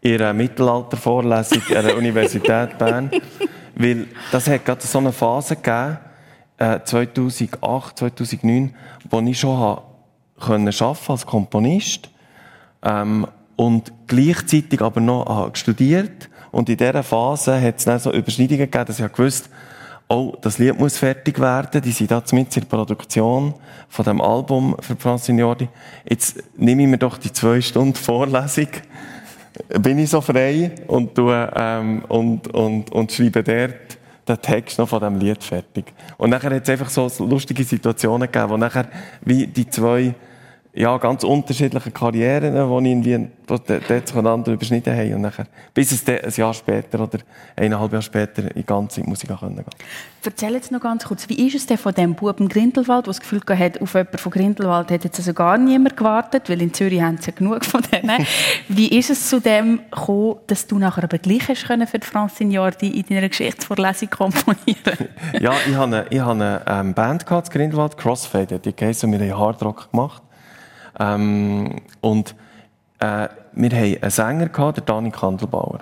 in einer Mittelaltervorlesung an der Universität Bern, weil das hat gerade so eine Phase gegeben, äh, 2008, 2009, wo ich schon habe können arbeiten als Komponist ähm, und gleichzeitig aber noch studiert und in dieser Phase hat es dann so Überschneidungen gegeben, dass ich gewusst oh, das Lied muss fertig werden, die sind da mit in der Produktion von dem Album für Francine Jordi. Jetzt nehme ich mir doch die zwei Stunden Vorlesung, bin ich so frei und, tue, ähm, und, und, und schreibe dort den Text noch von dem Lied fertig. Und nachher hat es einfach so lustige Situationen gegeben, wo nachher wie die zwei ja, ganz unterschiedliche Karrieren, die irgendwie die dort voneinander überschnitten haben. Und nachher, bis es ein Jahr später oder eineinhalb Jahre später in ganze Musik gehen konnte. Erzähl jetzt noch ganz kurz, wie ist es denn von dem Buben Grindelwald, der das Gefühl hat, auf jemanden von Grindelwald hat jetzt also gar niemand gewartet, weil in Zürich haben sie ja genug von denen. wie ist es zu dem gekommen, dass du nachher aber gleich hast können für die Francine Jordi in deiner Geschichtsvorlesung komponieren? ja, ich hatte eine, ich hatte eine ähm, Band gehabt, in Grindelwald, Crossfade, die geheißen, wir haben Hardrock gemacht. Ähm, und äh, wir hatten einen Sänger, gehabt, der Dani Kandelbauer.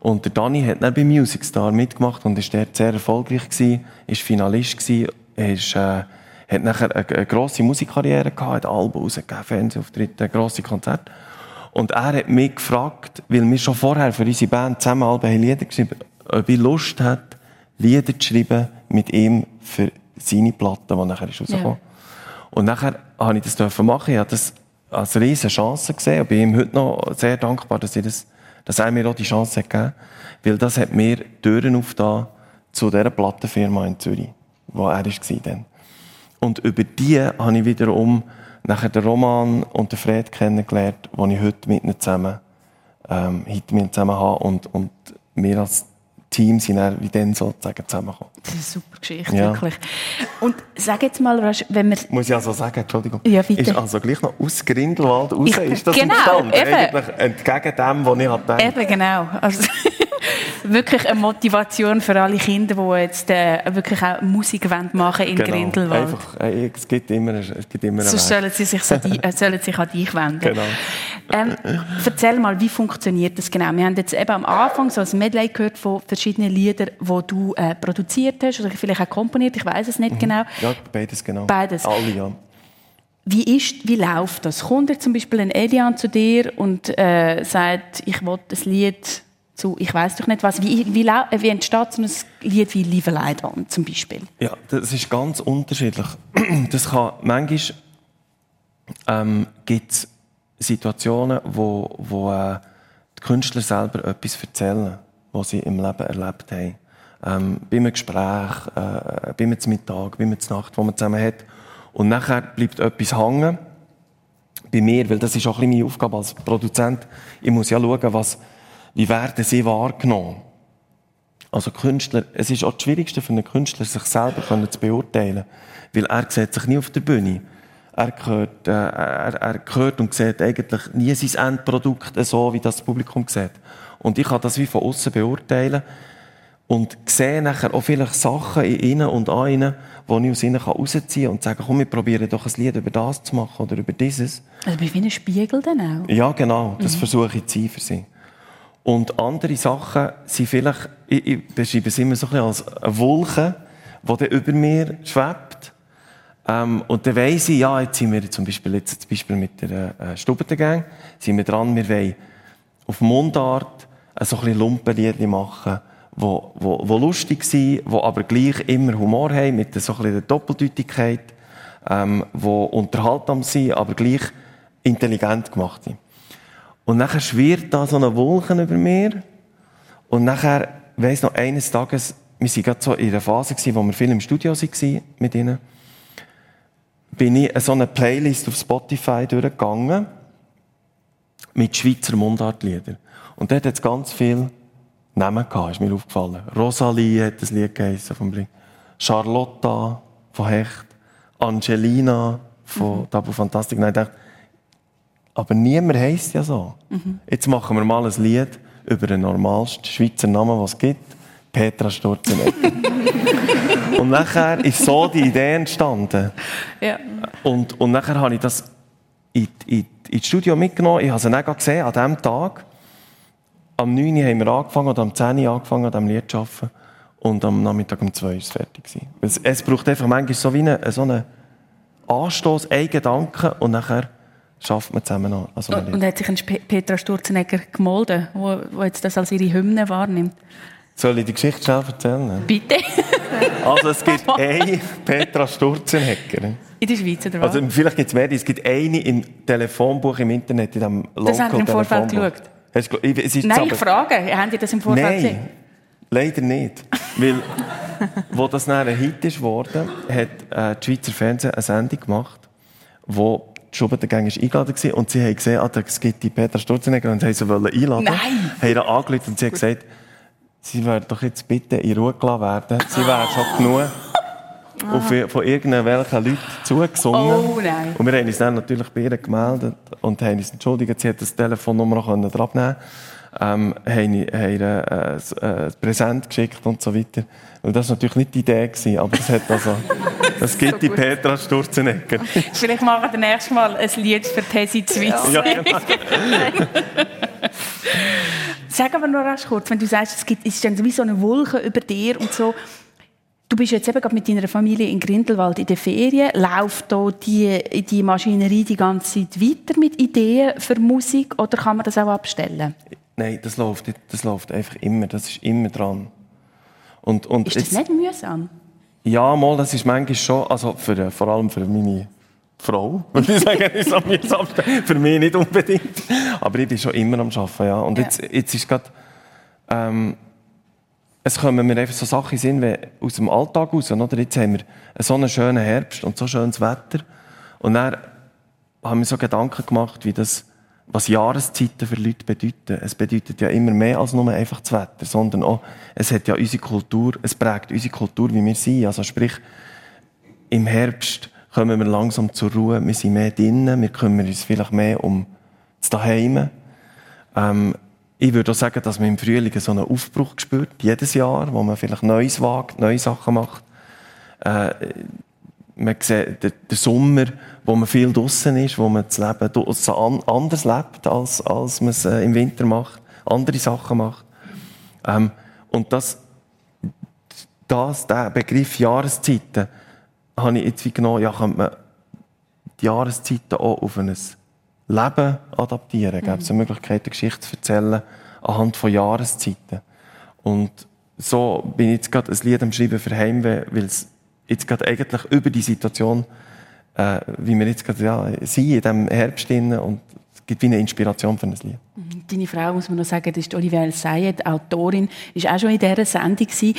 Und der Dani hat dann bei Music Star mitgemacht und ist dort sehr erfolgreich gewesen, ist Finalist gewesen, ist, äh, hat nachher eine, eine grosse Musikkarriere gehabt, hat Alben rausgegeben, Fernsehauftritte, grosse Konzerte. Und er hat mich gefragt, weil wir schon vorher für unsere Band zusammen Alben haben Lieder geschrieben, ob ich Lust hat, Lieder zu schreiben mit ihm für seine Platte, die nachher ist rausgekommen. Und nachher habe ich das machen. Ich habe das als riesige Chance gesehen und bin ihm heute noch sehr dankbar, dass, ich das, dass er mir auch die Chance hat gegeben Weil das hat mir Türen aufgetan zu dieser Plattenfirma in Zürich, wo er war. Und über die habe ich wiederum nachher den Roman und den Fred kennengelernt, wo ich heute mit ihnen zusammen, ähm, heute mit zusammen habe und, und wir als Team sind dann wie dann sozusagen zusammengekommen. Das ist eine super Geschichte, Ja. wirklich. Und sag jetzt mal, wenn wir Muss ich also sagen, Entschuldigung. Ja, bitte. Ist also gleich noch aus Grindelwald raus, Ich- ist das genau, entstanden? Eigentlich entgegen dem, was ich gedacht habe. Eben, genau. Also, wirklich eine Motivation für alle Kinder, die jetzt äh, wirklich auch Musik wollen machen in Grindelwald. Genau. Einfach, äh, es gibt immer, es gibt immer Sonst sollen sie sich, an die, äh, sollen sich an dich wenden. Genau. Ähm, erzähl mal, wie funktioniert das genau? Wir haben jetzt eben am Anfang so ein Medley gehört von verschiedenen Liedern, die du äh, produziert hast oder vielleicht auch komponiert, ich weiß es nicht genau. Ja, beides genau. Beides. Alle, ja. Wie, ist, wie läuft das? Kommt jetzt zum Beispiel ein Elian zu dir und äh, sagt, ich will das Lied zu, ich weiß doch nicht was. Wie, wie, äh, wie entsteht so ein Lied wie Liebe Leidon zum Beispiel? Ja, das ist ganz unterschiedlich. Das kann, manchmal ähm, gibt es Situationen, wo, wo äh, die Künstler selber etwas erzählen, was sie im Leben erlebt haben. Ähm, bei einem Gespräch, äh, bei einem Mittag, bei einem Nacht, wo man zusammen hat. Und nachher bleibt etwas hängen bei mir, weil das ist auch ein meine Aufgabe als Produzent. Ich muss ja schauen, was, wie werden sie wahrgenommen. Also Künstler, es ist auch das Schwierigste für einen Künstler, sich selber zu beurteilen, weil er sieht sich nie auf der Bühne. Er hört, äh, er, er hört und sieht eigentlich nie sein Endprodukt so, wie das Publikum sieht. Und ich kann das wie von außen beurteilen und sehe nachher auch vielleicht Sachen in ihnen und an ihnen, die ich aus ihnen rausziehen kann und sagen, komm, wir probieren doch ein Lied über das zu machen oder über dieses. Also wie ein Spiegel dann auch. Ja, genau. Das versuche ich zu sein für sie. Und andere Sachen sind vielleicht, ich, ich beschreibe es immer so ein bisschen als eine Wolke, die dann über mir schwebt. Ähm, und dann weiss ich, ja, jetzt sind wir zum Beispiel, jetzt zum Beispiel mit der äh, Stubbentengang, sind wir dran, wir wollen auf Mundart ein so ein bisschen Lumpenliedchen machen, wo, wo, wo lustig sind, wo aber gleich immer Humor haben, mit so ein bisschen der Doppeldeutigkeit, ähm, wo unterhaltsam sind, aber gleich intelligent gemacht sind. Und nachher schwirrt da so eine Wolke über mir. Und nachher, weiss noch, eines Tages, wir waren gerade so in einer Phase, gewesen, wo wir viel im Studio waren mit ihnen, bin ich so eine Playlist auf Spotify durchgegangen mit Schweizer Mundartliedern. Und dort hat es ganz viel Namen gehabt, ist mir aufgefallen. Rosalie hat das Lied geheißen vom Blink. Charlotta von Hecht. Angelina von mhm. Tabu Fantastic. Nein, ich dachte, aber niemand heisst ja so. Mhm. Jetzt machen wir mal ein Lied über den normalsten Schweizer Namen, was es gibt. Petra Sturzenegger. und nachher ist so die Idee entstanden. Ja. Und, und nachher habe ich das in, in, ins Studio mitgenommen. Ich habe sie dann gesehen, an diesem Tag. Am 9. Uhr haben wir angefangen, oder am 10. Uhr angefangen, an diesem Lied zu arbeiten. Und am Nachmittag um 2 Uhr war es fertig. Es, es braucht einfach manchmal so wie eine, so einen Anstoß, einen Gedanken und nachher schafft man zusammen noch. Also und, und hat sich ein Petra Sturzenegger gemolden, wo, wo jetzt das als ihre Hymne wahrnimmt? Soll ich die Geschichte schnell erzählen? Bitte. also es gibt eine Petra Sturzenegger. In der Schweiz, oder was? Also vielleicht gibt es mehr. Es gibt eine im Telefonbuch im Internet, in Local Das haben Sie im Vorfeld geschaut? Es, es Nein, aber... ich frage. Haben Sie das im Vorfeld Nein, gesehen? leider nicht. Weil, wo das dann ein Hit ist worden, hat äh, das Schweizer Fernsehen eine Sendung gemacht, wo die Schubert-Gang eingeladen war und sie haben gesehen, ah, es gibt die Petra Sturzenegger und sie wollten sie einladen. Nein! Haben ihr angerufen und sie hat gesagt, Sie werden doch jetzt bitte in Ruhe gelassen werden. Sie wären schon genug ah. von irgendwelchen Leuten zugesungen. Oh nein. Und wir haben uns dann natürlich bei ihr gemeldet und haben uns entschuldigt, sie hat das Telefonnummer noch abnehmen ähm, haben ihr äh, ein Präsent geschickt und so weiter. Und das war natürlich nicht die Idee, gewesen, aber es hat also, es gibt so die Petra Sturzenegger. Vielleicht machen wir nächstes Mal ein Lied für Tessie Zwiss. Ja, genau. Sag aber noch rasch kurz, wenn du sagst, es gibt, ist dann wie so eine Wolke über dir und so. Du bist jetzt eben gerade mit deiner Familie in Grindelwald in den Ferien. Läuft da die, die Maschinerie die ganze Zeit weiter mit Ideen für Musik oder kann man das auch abstellen? Nein, das läuft, das läuft einfach immer. Das ist immer dran. Und, und ist das jetzt, nicht mühsam? Ja, mal, das ist manchmal schon, also für, vor allem für meine Frau, würde ich sagen, ist am Für mich nicht unbedingt. Aber ich bin schon immer am Arbeiten, ja. Und ja. Jetzt, jetzt ist gerade, ähm, es kommen mir einfach so Sachen in wie aus dem Alltag raus, oder? Jetzt haben wir so einen schönen Herbst und so schönes Wetter. Und dann haben wir so Gedanken gemacht, wie das, was Jahreszeiten für Leute bedeuten. Es bedeutet ja immer mehr als nur einfach das Wetter, sondern auch, es hat ja unsere Kultur, es prägt unsere Kultur, wie wir sind. Also sprich, im Herbst kommen wir langsam zur Ruhe, wir sind mehr drinnen, wir kümmern uns vielleicht mehr um das Daheim. Ähm, ich würde auch sagen, dass man im Frühling so einen Aufbruch spürt, jedes Jahr, wo man vielleicht Neues wagt, neue Sachen macht. Äh, man sieht den, Sommer, wo man viel draußen ist, wo man das Leben anders lebt, als, als man es äh, im Winter macht, andere Sachen macht. Ähm, und das, das, der Begriff Jahreszeiten, habe ich jetzt wie genommen, ja, könnte man die Jahreszeiten auch auf ein Leben adaptieren. Mhm. Gibt es eine Möglichkeit, eine Geschichte zu erzählen anhand von Jahreszeiten. Und so bin ich jetzt gerade ein Lied am Schreiben für Heimweh, weil es jetzt gerade eigentlich über die Situation, äh, wie wir jetzt gerade ja, sind, in diesem Herbst und es gibt wie eine Inspiration für ein Lied. Mhm. Deine Frau, muss man noch sagen, das ist Olivia Sayed, Autorin, ist auch schon in dieser Sendung gewesen.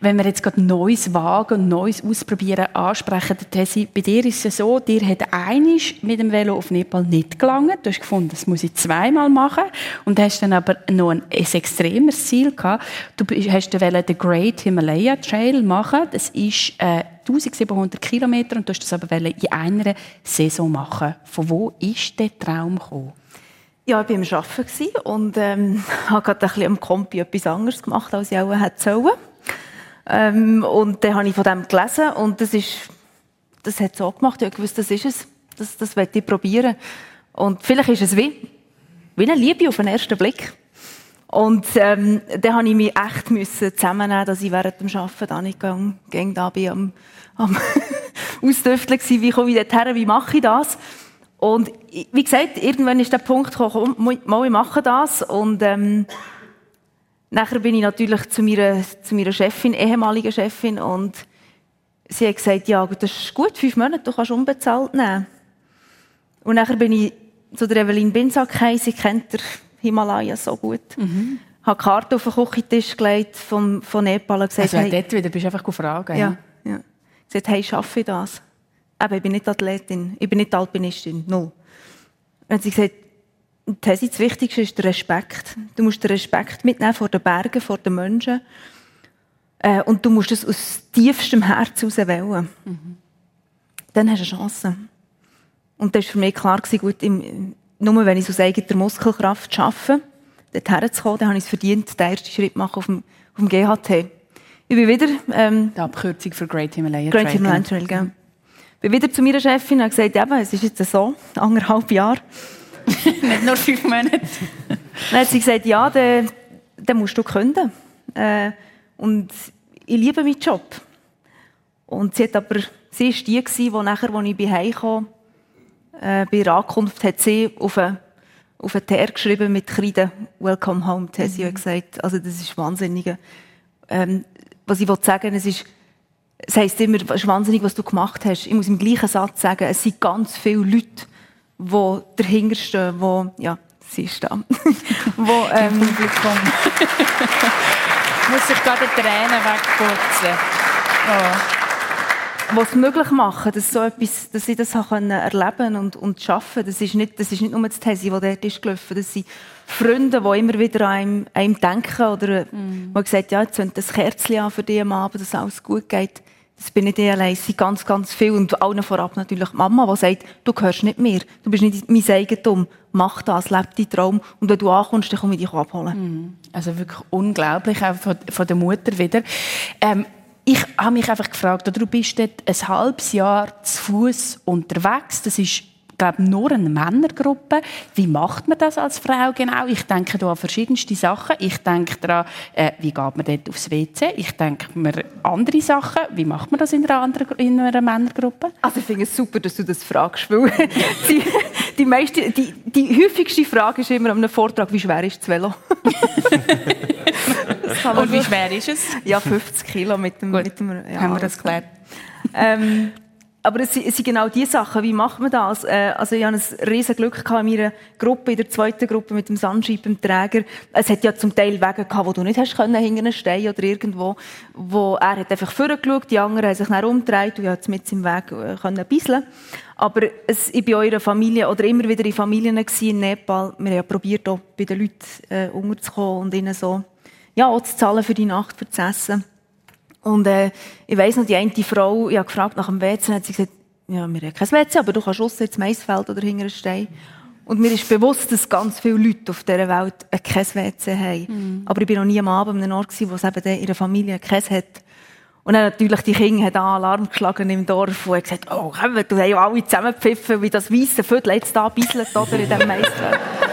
Wenn wir jetzt gerade Neues wagen und Neues ausprobieren, ansprechen, Tessi, bei dir ist es so, dir hat einisch mit dem Velo auf Nepal nicht gelangt. Du hast gefunden, das muss ich zweimal machen und hast dann aber noch ein, extremes Ziel gehabt. Du hast den Great Himalaya Trail machen. Das ist äh, 1700 Kilometer und du hast das aber in einer Saison machen. Von wo ist der Traum gekommen? Ja, ich war am Arbeiten und ähm, habe gerade ein bisschen am Kompi etwas anderes gemacht, als ich auch hätte sollen. Ähm, und dann habe ich von dem gelesen und das ist, das hat so gemacht, ich wusste, das ist es, das, das möchte ich probieren. Und vielleicht ist es wie, wie eine Liebe auf den ersten Blick. Und ähm, dann habe ich mich echt müssen zusammennehmen, dass ich während dem Arbeiten da nicht gegangen, ging da bin am, am Ausdüfteln war, wie komme ich dorthin, wie mache ich das? Und wie gesagt, irgendwann ist der Punkt gekommen, mal, ich mache das. Und ähm, nachher bin ich natürlich zu meiner, zu meiner Chefin, ehemaligen Chefin, und sie hat gesagt, ja, das ist gut, fünf Monate, du kannst unbezahlt nehmen. Und nachher bin ich zu der Evelyn Binsack sie kennt der Himalaya so gut. Mhm. Habe Karte auf den Küchentisch gelegt von, von Nepal und gesagt, also hey, dort wieder bist du einfach gefragt. Ja, ja. ja. Gesagt, hey, schaffe ich das? Eben, ich bin nicht Athletin, ich bin nicht Alpinistin, null. Und sie gesagt, Tesi, das Wichtigste ist der Respekt. Du musst den Respekt mitnehmen vor den Bergen, vor den Menschen. Äh, und du musst es aus tiefstem Herzen heraus wählen. Mhm. Dann hast du eine Chance. Und das war für mich klar, gut, im, nur wenn ich aus eigener Muskelkraft schaffe, dort herzukommen, dann habe ich es verdient, den ersten Schritt machen auf dem, auf dem GHT. Ich bin wieder... Ähm, Die Abkürzung für Great Himalaya Trail. Great Himalaya Trail, genau. Ich bin wieder zu meiner Chefin und habe gesagt, eben, es ist jetzt so, anderthalb Jahre. Nicht nur fünf Monate. dann hat sie gesagt, ja, dann, dann musst du können. Äh, und ich liebe meinen Job. Und sie hat aber, sie war die, die nachher, als ich bei heimkam, äh, bei ihrer Ankunft, hat sie auf einen, auf einen Teer geschrieben mit Kreide, Welcome home, hat sie mhm. gesagt. Also das ist wahnsinnig. Ähm, was ich sagen es ist, es heisst immer, es ist wahnsinnig, was du gemacht hast. Ich muss im gleichen Satz sagen, es sind ganz viele Leute, die dahinter stehen, die, ja, sie ist da. wo, ähm, Publikum. muss sich gerade Tränen wegputzen. Oh was möglich machen, dass, so etwas, dass ich das können erleben und, und schaffen das ist nicht, das ist nicht nur das Tesi, das dort ist gelaufen. Das sind Freunde, die immer wieder an einem, einem denken oder mm. die gesagt ja, jetzt zündet das Kerzchen an für dich am Abend, dass alles gut geht. Das bin nicht ich allein, es sind ganz, ganz viele. Und allen vorab natürlich die Mama, die sagt, du gehörst nicht mehr, du bist nicht mein Eigentum, mach das, lebe deinen Traum. Und wenn du ankommst, dann komme ich dich abholen. Mm. Also wirklich unglaublich, auch von, von der Mutter wieder. Ähm, ich habe mich einfach gefragt, du bist dort ein halbes Jahr zu Fuß unterwegs. Das ist glaube nur eine Männergruppe. Wie macht man das als Frau genau? Ich denke da an verschiedenste Sachen. Ich denke daran, äh, wie geht man dort aufs WC? Ich denke mir andere Sachen. Wie macht man das in einer, anderen, in einer Männergruppe? Also ich finde es super, dass du das fragst, weil die, die, meiste, die, die häufigste Frage ist immer an einem Vortrag, wie schwer ist das Velo? Und wie schwer ist es? Ja, 50 Kilo mit dem... Gut, mit dem ja, haben wir das geklärt. Ähm, aber es sind genau die Sachen. Wie macht man das? Äh, also ich hatte ein riesen Glück in meiner Gruppe, in der zweiten Gruppe mit dem Sunship, dem Träger. Es hat ja zum Teil Wege gehabt, wo du nicht hast können, hinter einem Stein oder irgendwo, wo er hat einfach vorgeschaut, die anderen haben sich dann umgedreht und ich konnte mit im Weg äh, können bisseln. Aber es, ich bin eurer Familie oder immer wieder in Familien in Nepal. Wir haben ja probiert, auch bei den Leuten äh, unterzukommen und ihnen so, ja, auch zu zahlen für die Nacht, für das Essen. Und äh, ich weiss noch, die eine Frau, ich habe gefragt nach dem WC, hat sie gesagt, ja, wir haben kein WC, aber du kannst raus ins Maisfeld oder hinter einen Stein. Und mir ist bewusst, dass ganz viele Leute auf dieser Welt kein WC haben. Mhm. Aber ich war noch nie am Abend an einem Ort, wo es eben ihre Familie kein hat. Und dann natürlich die Kinder haben Alarm geschlagen im Dorf und gesagt, oh, komm, du hast ja alle zusammengepfiffen, wie das weisse Viertel jetzt da bisselt oder in diesem Maisfeld.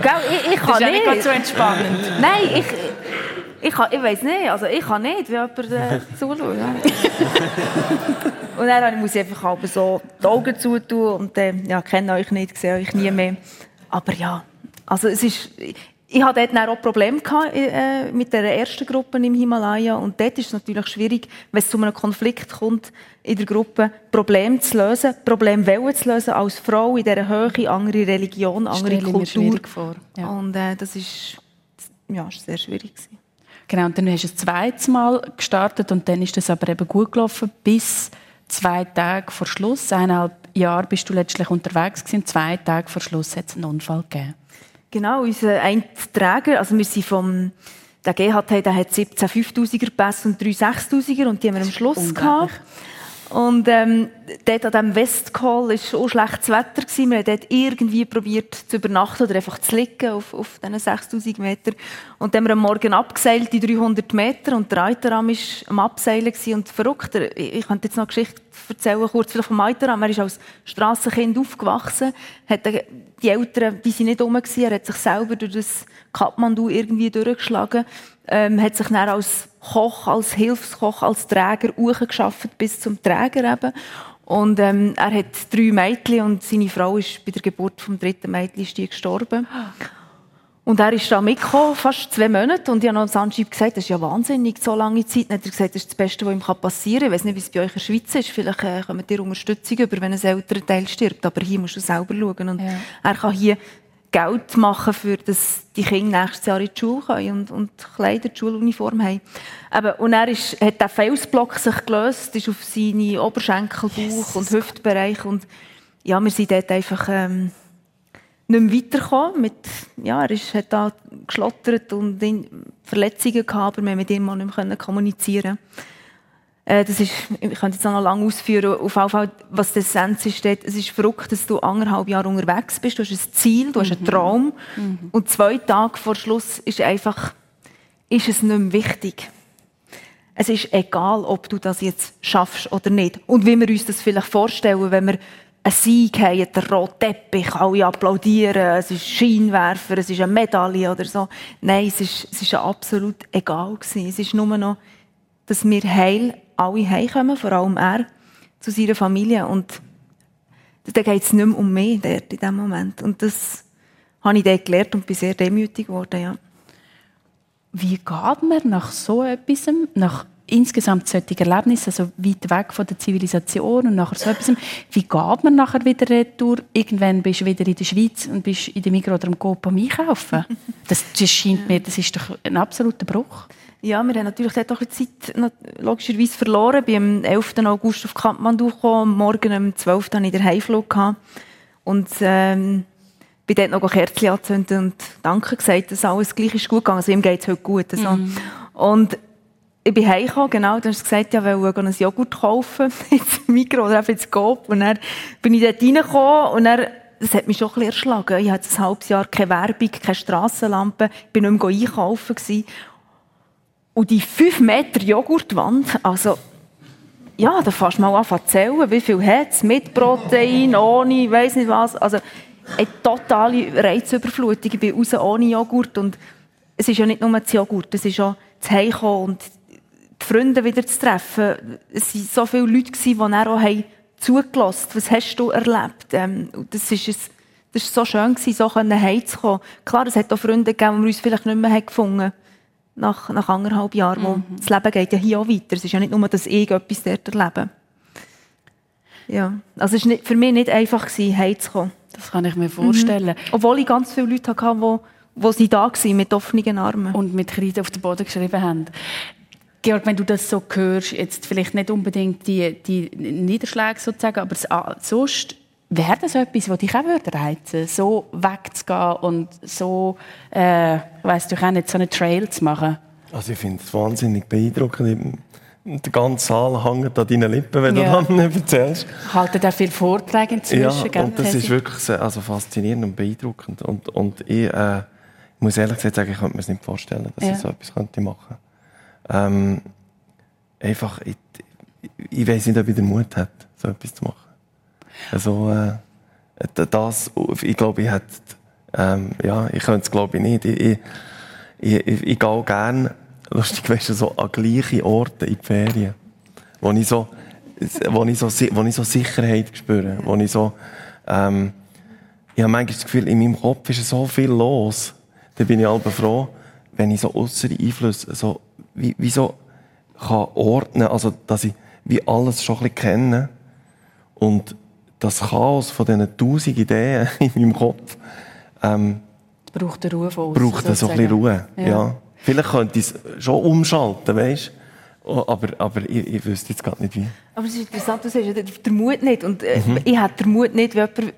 und gell, ich, ich kann das ist nicht... nicht so entspannend. Nein, ich... Ich, kann, ich weiss nicht, also ich kann nicht, wie jemand äh, zuschaut. und dann muss ich einfach aber so die Augen zutun und äh, ja, kenne euch nicht, sehe euch nie mehr. Aber ja, also es ist, ich hatte dort auch Probleme gehabt, äh, mit der ersten Gruppe im Himalaya und dort ist es natürlich schwierig, wenn es zu einem Konflikt kommt in der Gruppe, Probleme zu lösen, Probleme zu lösen als Frau in dieser Höhe, andere Religion, andere Stelle Kultur. Vor. Ja. Und äh, das ist, ja, ist sehr schwierig gewesen. Genau, und dann hast du ein zweites Mal gestartet und dann ist das aber eben gut gelaufen bis zwei Tage vor Schluss. Eineinhalb Jahre bist du letztlich unterwegs gewesen. Zwei Tage vor Schluss hat es einen Unfall gegeben. Genau, unser Einträger, also wir sind vom der GHT, der hat 17 5000er Pässe und 3 6000er und die haben wir am Schluss gehabt. Und ähm, dort an diesem Westcall war auch schlechtes Wetter. Gewesen. Wir haben dort irgendwie probiert zu übernachten oder einfach zu liegen auf, auf diesen 6000 Meter. Und dann haben wir am Morgen abgeseilt, die 300 Meter. Und der Eiteram war am Abseilen. Gewesen. Und verrückt, ich könnte jetzt noch eine Geschichte erzählen, kurz vielleicht vom Eiteram. Er ist als Strassenkind aufgewachsen. Hat die Eltern, die sind nicht rum. Er hat sich selber durch das Kathmandu irgendwie durchgeschlagen. Ähm, hat sich dann als Koch, als Hilfskoch, als Träger hochgeschafft bis zum Träger eben. Und ähm, er hat drei Mädchen und seine Frau ist bei der Geburt vom dritten Mädchen ist die gestorben. Und er ist da mitgekommen, fast zwei Monate. Und ich habe noch gesagt, das ist ja wahnsinnig, so lange Zeit. Hat er gesagt, das ist das Beste, was ihm passieren kann. Ich weiß nicht, wie es bei euch in der Schweiz ist. Vielleicht äh, kommt ihr Unterstützung über, wenn ein älterer Teil stirbt. Aber hier musst du selber schauen. Und ja. er kann hier Geld machen, für dass die Kinder nächstes Jahr in die Schule können und, und Kleider, die Schuluniform haben. Eben, und er ist, hat der Felsblock sich gelöst, ist auf seine Oberschenkel, Bauch yes. und Hüftbereich und ja, wir sind dort einfach, ähm, nicht mehr weitergekommen. Mit, ja, er ist, hat da geschlottert und Verletzungen gehabt, aber wir mit ihm nicht mehr kommunizieren äh, das ist, ich könnte jetzt auch noch lange ausführen, auf jeden Fall, was die Essenz ist. Es ist verrückt, dass du anderthalb Jahre unterwegs bist. Du hast ein Ziel, du hast einen mhm. Traum. Mhm. Und zwei Tage vor Schluss ist einfach, ist es nicht mehr wichtig. Es ist egal, ob du das jetzt schaffst oder nicht. Und wie wir uns das vielleicht vorstellen, wenn wir einen Sieg haben, der rote Teppich, alle applaudieren, es ist Scheinwerfer, es ist eine Medaille oder so. Nein, es ist, es ist absolut egal gewesen. Es ist nur noch, dass wir heil alle heimkommen, vor allem er, zu seiner Familie. Und da geht es nicht mehr um mich dort in diesem Moment. Und das habe ich dort gelernt und bin sehr demütig geworden, ja. Wie geht man nach so etwas, nach insgesamt solche Erlebnisse, also weit weg von der Zivilisation und nachher so etwas, wie geht man nachher wieder retour? Irgendwann bist du wieder in der Schweiz und bist in der Migros oder im Coop am Einkaufen. Das, das scheint mir, das ist doch ein absoluter Bruch. Ja, wir haben natürlich dort auch Zeit logischerweise verloren. Ich bin am 11. August auf Kampmandu gekommen, morgen am 12. hatte ich den Heimflug. Und ähm, bin dort noch Kerzen angezündet und Danke gesagt, dass alles gleich ist gut gegangen. Also ihm geht es heute gut. Also. Mhm. Und ich bin heimgekommen, genau, dann hast du gesagt, ja, will ein Joghurt kaufen, ins Mikro oder einfach ins Coop. Und dann bin ich dort reingekommen und dann, das hat mich schon ein bisschen erschlagen. Ich hatte ein halbes Jahr keine Werbung, keine Strassenlampe, ich bin nicht mehr einkaufen. Und die 5 Meter Joghurtwand, also, ja, da fährst du mal an zu zählen, wie viel hat es, mit Protein, ohne, weiss nicht was. Also, eine totale Reizüberflutung. Ich bin raus ohne Joghurt und es ist ja nicht nur das Joghurt, es ist auch das Heimkommen und die Freunde wieder zu treffen. Es waren so viele Leute, die dann auch haben zugelassen Was hast du erlebt? Ähm, das ist es, das war so schön, so heimzukommen. Klar, es hat auch Freunde gegeben, die wir uns vielleicht nicht mehr gefunden haben nach, nach anderthalb Jahren. Mhm. das Leben geht ja hier auch weiter. Es ist ja nicht nur, dass ich etwas dort erlebe. Ja. Also es war für mich nicht einfach, heimzukommen. Das kann ich mir vorstellen. Mhm. Obwohl ich ganz viele Leute hatte, die wo sie da waren, mit offenen Armen. Und mit Kreide auf den Boden geschrieben haben. Georg, wenn du das so hörst, jetzt vielleicht nicht unbedingt die, die Niederschläge sozusagen, aber sonst wäre das etwas, was dich auch würde reizen so wegzugehen und so, äh, weißt du, auch nicht so einen Trail zu machen? Also ich finde es wahnsinnig beeindruckend. Der ganze Saal hängt an deinen Lippen, wenn ja. du dann erzählst. Halten da viele Vorträge inzwischen. Ja, und das ist wirklich also faszinierend und beeindruckend. Und, und ich äh, muss ehrlich gesagt sagen, ich könnte mir es nicht vorstellen, dass ja. ich so etwas könnte machen könnte. Ähm, einfach, ich, ich weiß nicht, ob ich den Mut hätte, so etwas zu machen. Also, äh, das, ich glaube, ich hätte, ähm, ja, ich könnte es glaube ich nicht. Ich, ich, ich, ich, gehe gerne, lustig weißt du, so an gleiche Orte in die Ferien, wo ich so, wo ich so, wo ich so Sicherheit spüre, wo ich so, ähm, ich habe manchmal das Gefühl, in meinem Kopf ist so viel los. Da bin ich halt froh, wenn ich so äußere Einflüsse so, wie, wie so kann ordnen, also, dass ich wie alles schon ein bisschen kenne und das Chaos von diesen tausend Ideen in meinem Kopf ähm, braucht eine Ruhe von Braucht so ein bisschen Ruhe, ja. ja. Vielleicht könnte ich es schon umschalten, weißt oh, aber, aber ich, ich wüsste jetzt gar nicht wie. Aber es ist interessant, du sagst der Mut nicht. Und äh, mhm. ich habe den Mut nicht, wie jemand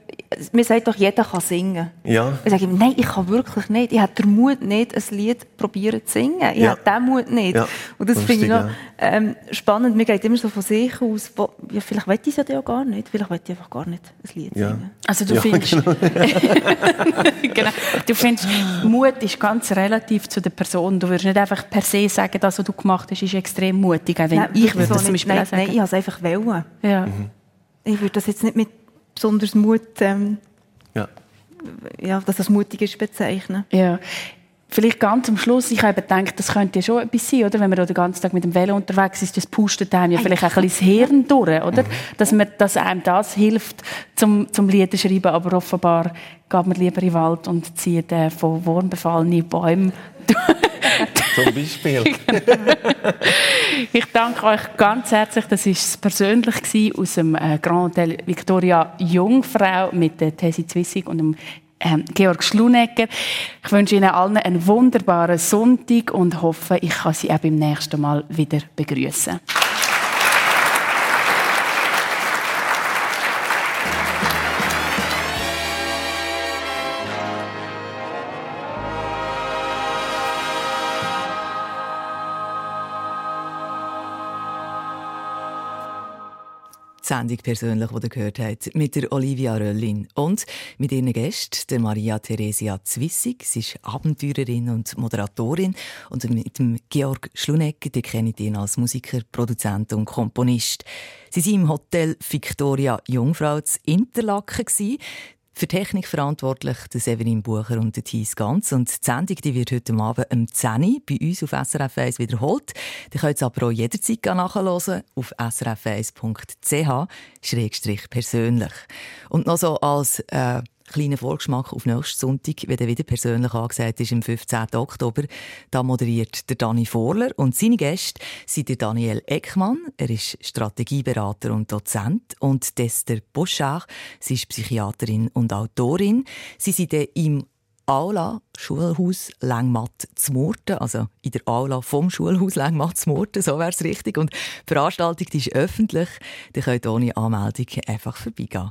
mir sagt doch, jeder kann singen. Ja. Ich sage ihm, nein, ich kann wirklich nicht. Ich habe den Mut nicht, ein Lied probieren zu singen. Ich ja. habe den Mut nicht. Ja. Und das finde ich noch ähm, spannend. Mir geht immer so von sich aus, wo, ja, vielleicht will ich es ja auch gar nicht. Vielleicht will ich einfach gar nicht ein Lied ja. singen. Also du findest, genau. genau. du findest, Mut ist ganz relativ zu der Person. Du würdest nicht einfach per se sagen, das, was du gemacht hast, ist extrem mutig. Wenn nein, ich würde das zum Beispiel nein, sagen. Nein, ich habe es einfach wollen. Ja. Mhm. Ich würde das jetzt nicht mit besonders Mut, ähm, ja. ja, dass das mutig ist, bezeichnen. Ja. Vielleicht ganz am Schluss, ich habe gedacht, das könnte ja schon etwas sein, oder? Wenn man den ganzen Tag mit dem Velo unterwegs ist, das pustet einem ja vielleicht auch ein bisschen das Hirn durch, oder? Dass, man, dass einem das hilft, zum, zum Lieder schreiben, aber offenbar geht man lieber in den Wald und zieht äh, von wurmbefallenen Bäumen Zum Beispiel. ich danke euch ganz herzlich. Das war persönlich aus dem äh, Grand Hotel Victoria Jungfrau mit der Tessie Zwissig und dem ähm, Georg Schlunecker. Ich wünsche Ihnen allen einen wunderbaren Sonntag und hoffe, ich kann Sie auch beim nächsten Mal wieder begrüßen. Sendung persönlich, die ihr gehört habt, mit der Olivia Röllin und mit ihren Gästen, der Maria Theresia Zwissig. Sie ist Abenteurerin und Moderatorin. Und mit dem Georg Schluneck, der kennt ihn als Musiker, Produzent und Komponist. Sie waren im Hotel Victoria Jungfrau zu Interlaken. Für Technik verantwortlich der Severin Bucher und der Thies Ganz. Und die Sendung die wird heute Abend um 10 Uhr bei uns auf SRF 1 wiederholt. Die könnt ihr aber auch jederzeit nachhören auf srf1.ch-persönlich. Und noch so als äh, kleiner Vorgeschmack auf nächsten Sonntag, wenn er wieder persönlich angesagt ist, am 15. Oktober. Da moderiert der Dani Vorler und seine Gäste sind der Daniel Eckmann, er ist Strategieberater und Dozent, und Esther Boschach, sie ist Psychiaterin und Autorin. Sie sind im Aula Schulhaus Längmatt zu Murten, also in der Aula vom Schulhaus Längmatt zu Murten, so wäre es richtig. Und die Veranstaltung die ist öffentlich, ihr könnt ohne Anmeldung einfach vorbeigehen.